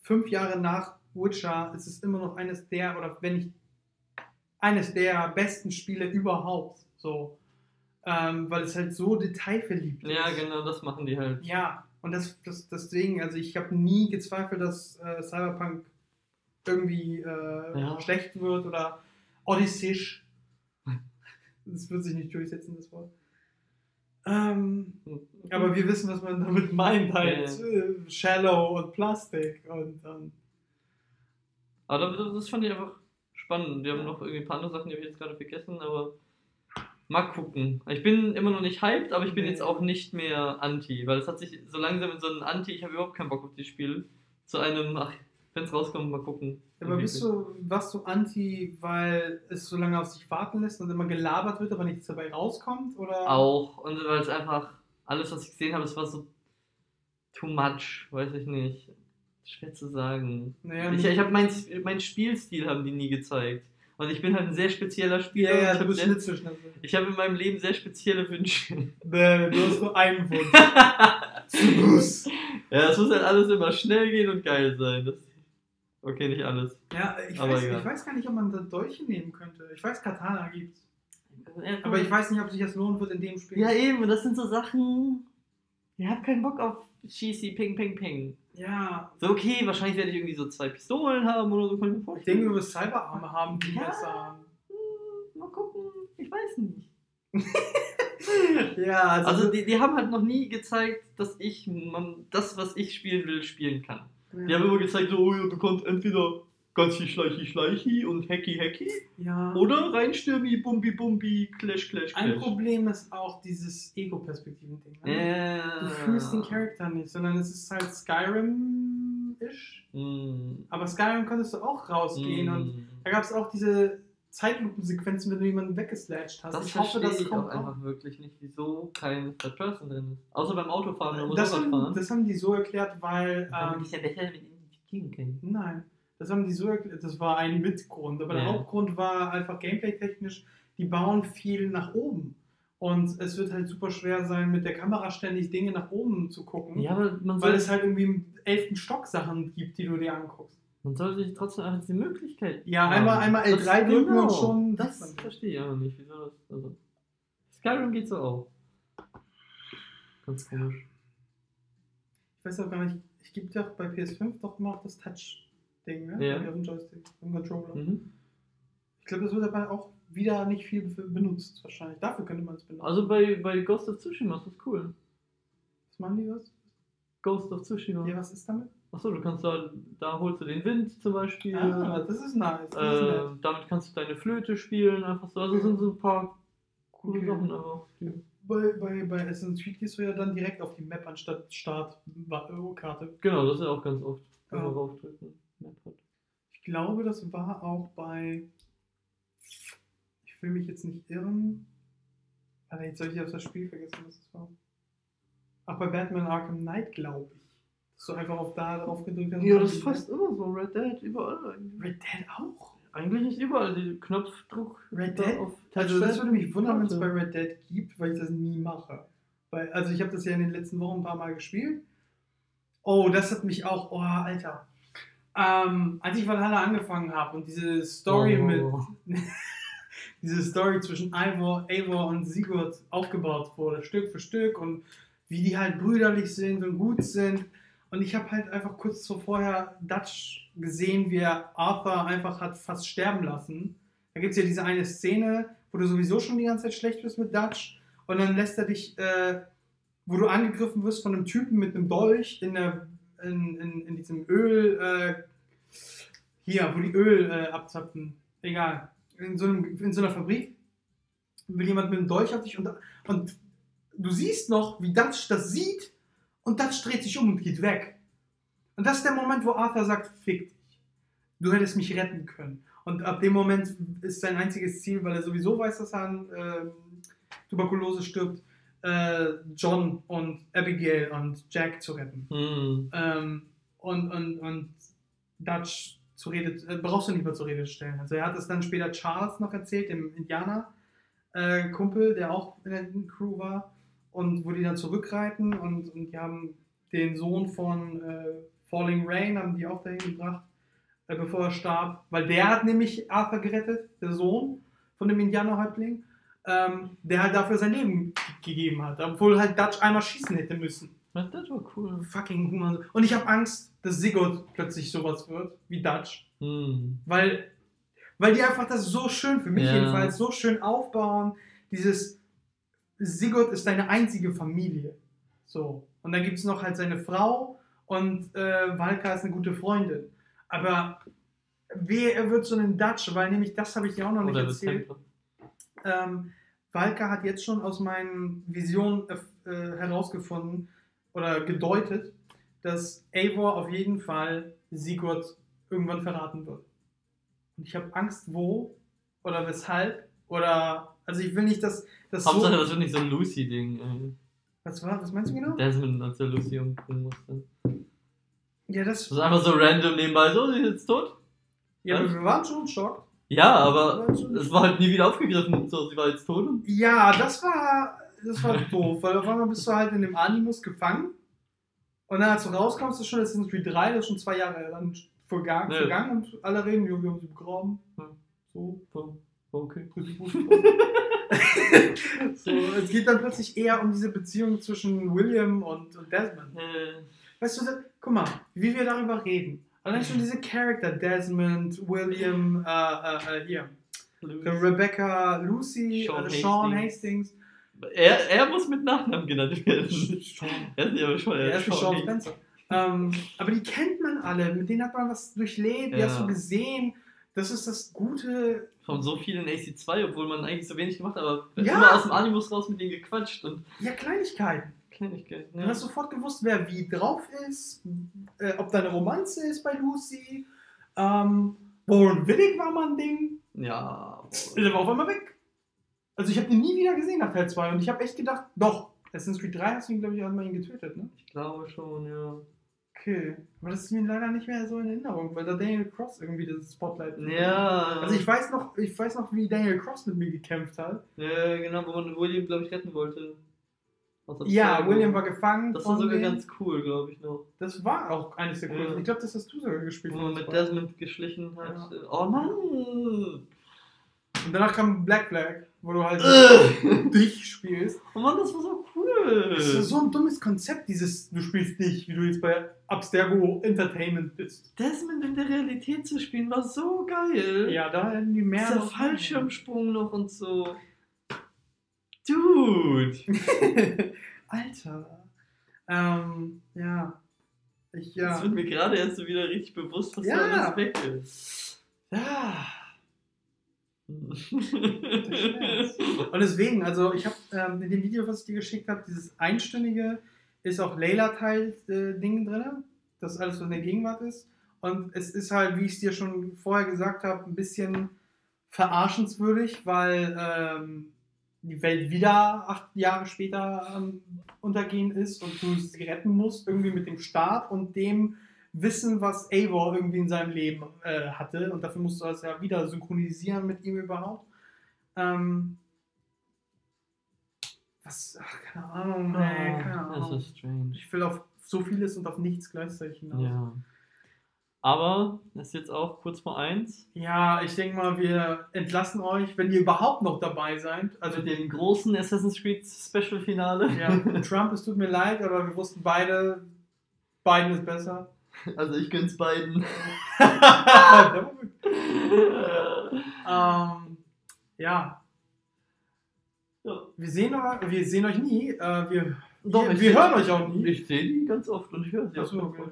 fünf Jahre nach Witcher ist es immer noch eines der, oder wenn nicht eines der besten Spiele überhaupt. So. Ähm, weil es halt so detailverliebt Ja, ist. genau, das machen die halt. Ja, und das, das, deswegen, also ich habe nie gezweifelt, dass äh, Cyberpunk irgendwie äh, Ja. schlecht wird oder odysseyisch. Das wird sich nicht durchsetzen, das Wort. Ähm, aber wir wissen, was man damit meint, halt Ja, äh, Shallow und Plastik und ähm, Aber das, das fand ich einfach spannend. Wir haben noch irgendwie ein paar andere Sachen, die habe ich jetzt gerade vergessen, aber mal gucken. Ich bin immer noch nicht hyped, aber ich bin Nee. jetzt auch nicht mehr anti, weil es hat sich so langsam in so ein Anti, ich habe überhaupt keinen Bock auf das Spiel, zu einem, ach, wenn es rauskommt, mal gucken. aber bist du, warst du anti, weil es so lange auf sich warten lässt und immer gelabert wird, aber nichts dabei rauskommt? Oder? Auch, und weil es einfach, alles, was ich gesehen habe, es war so too much, weiß ich nicht. Schwer zu sagen. Naja, Ich, ich habe mein, mein Spielstil haben die nie gezeigt. Und ich bin halt ein sehr spezieller Spieler. ja, ja, ich du bist Schnitzelschnitzel. ich habe in meinem Leben sehr spezielle Wünsche. Nee, du hast nur einen Wunsch. Bus. ja, es muss halt alles immer schnell gehen und geil sein. Das, okay, nicht alles. Ja, ich weiß, ich weiß gar nicht, ob man da Dolche nehmen könnte. Ich weiß, Katana gibt's. Ja, Aber ich weiß nicht, ob sich das lohnen wird in dem Spiel. Ja, eben, und das sind so Sachen. Ihr habt keinen Bock auf Schießi, Ping, Ping, Ping. Ja, So, okay, wahrscheinlich werde ich irgendwie so zwei Pistolen haben oder so, kann ich mir ich vorstellen. denke, du wirst Cyberarme haben, die Ja. besser. Hm, mal gucken, ich weiß nicht. Ja, also, Also, die, die haben halt noch nie gezeigt, dass ich man, das, was ich spielen will, spielen kann. Die haben immer gezeigt, so, oh ja, du kannst entweder ganz viel Schleichi, Schleichi und Hacky, Hacky ja. oder reinstürmi, Bumbi, Bumbi, Clash, Clash, Ein Clash. Problem ist auch dieses Ego-Perspektiven-Ding. Ne? Ja. Du fühlst den Charakter nicht, sondern es ist halt Skyrim-ish. Mm. Aber Skyrim konntest du auch rausgehen und Mm. da gab es auch diese Zeitlupensequenzen, wenn du jemanden weggeslatcht hast. Das ich hoffe, das ich kommt auch auch. einfach wirklich nicht, wieso kein Third Person drin ist. Außer beim Autofahren oder Das Motorradfahren. haben, das haben die so erklärt, weil. Weil Ähm, ich ja besser mit identifizieren kann. nein, das haben die so erklärt. Das war ein Mitgrund. Aber der Ja. Hauptgrund war einfach gameplay-technisch, die bauen viel nach oben. Und es wird halt super schwer sein, mit der Kamera ständig Dinge nach oben zu gucken. Ja, Weil es halt irgendwie im elften Stock Sachen gibt, die du dir anguckst. man soll sich trotzdem einfach diese Möglichkeit. Ja, haben. einmal, einmal Das- L3 drücken genau. und schon. Das man. verstehe ich aber nicht, wieso das. Also. Skyrim geht so auch. Ganz komisch. Ich weiß auch gar nicht, es gibt ja bei PS5 doch immer auch das Touch-Ding, ne? Ja. Auf dem Joystick, im Controller. Mhm. Ich glaube, das wird aber auch wieder nicht viel be- benutzt, wahrscheinlich. Dafür könnte man es benutzen. Also bei, bei Ghost of Tsushima ist das cool. was machen die was? Ghost of Tsushima. Ja, was ist damit? Achso, du kannst da, da holst du den Wind zum Beispiel. Ah, das ist nice. Das ist äh, nett. damit kannst du deine Flöte spielen, einfach so. Also sind so ein paar coole Okay. Sachen einfach. Die, Bei, bei, bei Assassin's Creed gehst du ja dann direkt auf die Map anstatt Startkarte. genau, das ist ja auch ganz oft. Wenn Ja. man raufdrücken. Map hat. Ich glaube, das war auch bei. Ich will mich jetzt nicht irren. Alter, jetzt soll ich auf das Spiel vergessen, was es war. Ach, bei Batman Arkham Knight, glaube ich. Dass du einfach auf da drauf gedrückt hast. Ja, das ist fast immer so. Red Dead, überall eigentlich. Red Dead auch? Eigentlich ist überall die Knopfdruck Red da Dead? auf Also das würde mich wundern, wenn es bei. Red Dead gibt, weil ich das nie mache. Weil, also ich habe das ja in den letzten Wochen ein paar Mal gespielt. Oh, das hat mich auch, oh, Alter. Ähm, als ich Valhalla angefangen habe und diese Story Oh. mit, diese Story zwischen Eivor, Eivor und Sigurd aufgebaut wurde, Stück für Stück und wie die halt brüderlich sind und gut sind. Und ich habe halt einfach kurz zuvor Dutch gesehen, wie er Arthur einfach hat fast sterben lassen. Da gibt es ja diese eine Szene, wo du sowieso schon die ganze Zeit schlecht bist mit Dutch und dann lässt er dich, äh, wo du angegriffen wirst von einem Typen mit einem Dolch in, der, in, in, in diesem Öl, äh, hier, wo die Öl äh, abzapfen. Egal. In so, einem, in so einer Fabrik will jemand mit einem Dolch auf dich und, und du siehst noch, wie Dutch das sieht und Dutch dreht sich um und geht weg. Und das ist der Moment, wo Arthur sagt, fick dich. Du hättest mich retten können. Und ab dem Moment ist sein einziges Ziel, weil er sowieso weiß, dass er an ähm, Tuberkulose stirbt, äh, John und Abigail und Jack zu retten. Hm. Ähm, und, und, und Dutch zu Rede, äh, brauchst du nicht mehr zur Rede stellen. Also er hat es dann später Charles noch erzählt, dem Indianer-Kumpel, der auch in der Crew war. Und wo die dann zurückreiten und, und die haben den Sohn von äh, Falling Rain, haben die auch dahin gebracht, äh, bevor er starb. Weil der hat nämlich Arthur gerettet, der Sohn von dem Indianerhäuptling, ähm, der halt dafür sein Leben gegeben hat. Obwohl halt Dutch einmal schießen hätte müssen. Das war cool. Fucking Human. Und ich habe Angst, dass Sigurd plötzlich sowas wird wie Dutch. Hm. Weil, weil die einfach das so schön, für mich Ja. jedenfalls, so schön aufbauen. Dieses Sigurd ist deine einzige Familie. So. Und dann gibt es noch halt seine Frau und äh, Valka ist eine gute Freundin. Aber wer er wird so ein Dutch, weil nämlich das habe ich dir auch noch nicht Oder das erzählt. Tempel. Ähm, Valka hat jetzt schon aus meinen Visionen äh, äh, herausgefunden oder gedeutet, dass Eivor auf jeden Fall Sigurd irgendwann verraten wird. Und ich habe Angst, wo oder weshalb oder also ich will nicht, dass das Hauptsache, so. das wird nicht so ein Lucy-Ding. ey. Was war? Was meinst du genau? Desmond, als der Lucy umbringen musste. Ja, Das das. ist einfach so random nebenbei. So, sie ist jetzt tot? Ja, wir waren schon schockt. Ja, aber es war halt nie wieder aufgegriffen. So, sie war jetzt tot. und- Ja, das war, das war doof, weil auf einmal bist du halt in dem Animus gefangen und dann als du rauskommst, ist schon Assassin's Creed 3, das ist schon zwei Jahre dann vergangen, Ja. vergangen und alle reden, wir haben sie begraben. Ja. So, So, okay. so, es geht dann plötzlich eher um diese Beziehung zwischen William und, und Desmond. Äh, Weißt du, guck mal, wie wir darüber reden. Allein schon diese Charakter, Desmond, William, äh, äh, äh, hier, Lucy. Rebecca, Lucy, Sean Sean, äh, Sean Hastings. Hastings. Er, er muss mit Nachnamen genannt werden. Sean. Er ist aber schon. Er ist wie Sean Sean. Spencer. Ähm, aber die kennt man alle, mit denen hat man was durchlebt, die Ja. hast du gesehen. Das ist das Gute. Von so viel in AC2, obwohl man eigentlich so wenig gemacht hat, aber Ja. immer aus dem Animus raus mit denen gequatscht und Ja, Kleinigkeiten. Kleinigkeiten. Du Ja. hast sofort gewusst, wer wie drauf ist, äh, ob da eine Romanze ist bei Lucy. Ähm, Warren Willig war mal ein Ding. ja. Der war auf einmal weg. Also ich habe den nie wieder gesehen nach Teil 2 und ich habe echt gedacht, doch, Assassin's Creed 3 hast du ihn, glaube ich, einmal ihn getötet, ne? Ich glaube schon, ja. Okay. Aber das ist mir leider nicht mehr so in Erinnerung, weil da Daniel Cross irgendwie das Spotlight Ja. Also ich weiß noch, ich weiß noch, wie Daniel Cross mit mir gekämpft hat. Ja, genau, wo man William, glaube ich, retten wollte. Ja. William war gefangen. Das war sogar denen. ganz cool, glaube ich noch. Das war auch eines der coolsten. Ja. Ich glaube, das hast du sogar gespielt. Wo man mit Desmond geschlichen hat. Ja. Oh Mann! Und danach kam Black Flag, wo du halt dich spielst. Oh Mann, das war so cool! Das ist so ein dummes Konzept, dieses du spielst dich, wie du jetzt bei Abstergo Entertainment bist. Desmond in der Realität zu spielen war so geil. Ja, da hätten die mehr. Dieser Fallschirmsprung noch und so. Dude! Alter. Ähm, ja. Ich, Das ja. wird mir gerade erst so wieder richtig bewusst, was Ja. da alles weg ist. Ja. Und deswegen, also ich habe ähm, in dem Video, was ich dir geschickt habe, dieses einstündige ist auch Layla-Teil-Ding drin. Das alles, was in der Gegenwart ist. Und es ist halt, wie ich es dir schon vorher gesagt habe, ein bisschen verarschenswürdig, weil ähm, die Welt wieder acht Jahre später ähm, untergehen ist und du sie retten musst, irgendwie mit dem Staat und dem Wissen, was Eivor irgendwie in seinem Leben äh, hatte. Und dafür musst du das ja wieder synchronisieren mit ihm überhaupt. Ähm, was, ach, keine Ahnung, ey, keine Ah, Das Ahnung. Ich will auf so vieles und auf nichts gleichzeitig hinaus. Ja. Aber es ist jetzt auch kurz vor eins. Ja, ich denke mal, wir entlassen euch, wenn ihr überhaupt noch dabei seid. Also dem großen Assassin's Creed Special Finale. ja, Trump, es tut mir leid, aber wir wussten beide, Biden ist besser. Also ich gönn's beiden. ähm, ja, wir sehen, euch- wir sehen euch nie. Äh, wir Doch, wir, wir hören euch auch nie. Ich sehe die ganz oft und ich höre sie auch Achso, okay.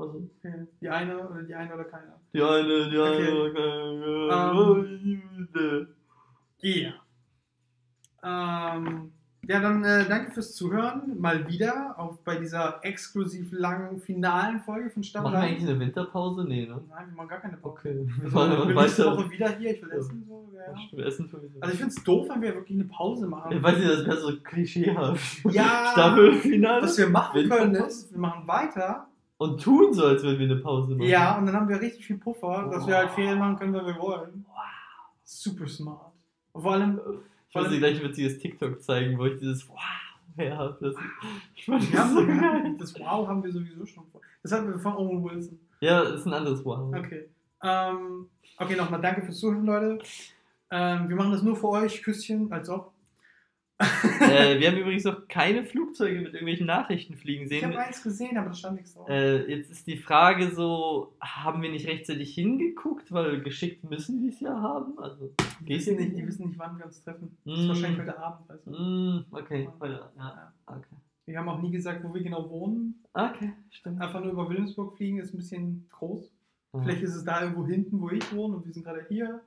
Also, okay. Die eine oder die eine oder keiner. die eine, die Okay. eine. Ja. Ähm, ja, dann äh, danke fürs Zuhören. Mal wieder auch bei dieser exklusiv langen finalen Folge von Staffel Machen wir 1. eigentlich eine Winterpause? Nee, ne? Nein, wir machen gar keine Pause. Okay. Wir Wir machen sind aber nächste weiter. Woche wieder hier. Ich will essen. So, ja. Wir essen sowieso. Also ich finde es doof, wenn wir wirklich eine Pause machen. Ich weiß nicht, das wäre so klischeehaft. Ja. Staffelfinale. Was wir machen können ist, wir machen weiter. Und tun so, als würden wir eine Pause machen. Ja, und dann haben wir richtig viel Puffer, dass wir halt Wow. Ferien machen können, wenn wir wollen. Super smart. Und vor allem, Ich muss dir gleich ein witziges TikTok zeigen, wo ich dieses Wow her habe. Das, ich wir das so so geil. das Wow haben wir sowieso schon vor. Das hatten wir von Owen Wilson. Ja, das ist ein anderes Wow. Okay. Ähm, okay, nochmal danke fürs Zuhören, Leute. Ähm, wir machen das nur für euch. Küsschen, als ob. äh, wir haben übrigens noch keine Flugzeuge mit irgendwelchen Nachrichten fliegen Ich sehen. habe eins gesehen, aber da stand nichts drauf. Äh, jetzt ist die Frage so, haben wir nicht rechtzeitig hingeguckt, weil geschickt müssen die es ja haben? Also, die, wissen ja nicht, die wissen nicht, wann wir uns treffen. Das Mm. ist wahrscheinlich heute Abend. Du? Mm, okay, heute, ja, okay. Wir haben auch nie gesagt, wo wir genau wohnen. Okay, stimmt. Einfach nur über Wilhelmsburg fliegen ist ein bisschen groß. Ja. Vielleicht ist es da irgendwo hinten, wo ich wohne und wir sind gerade hier.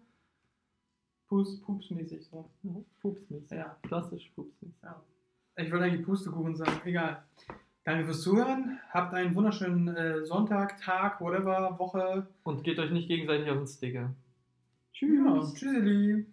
Pups, pupsmäßig so. Ja, Pupsmäßig. Ja. Klassisch pupsmäßig. ja. Ich wollte eigentlich Pustekuchen sagen, egal. Danke fürs Zuhören. Habt einen wunderschönen äh, Sonntag, Tag, whatever, Woche. Und geht euch nicht gegenseitig auf den Sticker. Ja, tschüssi.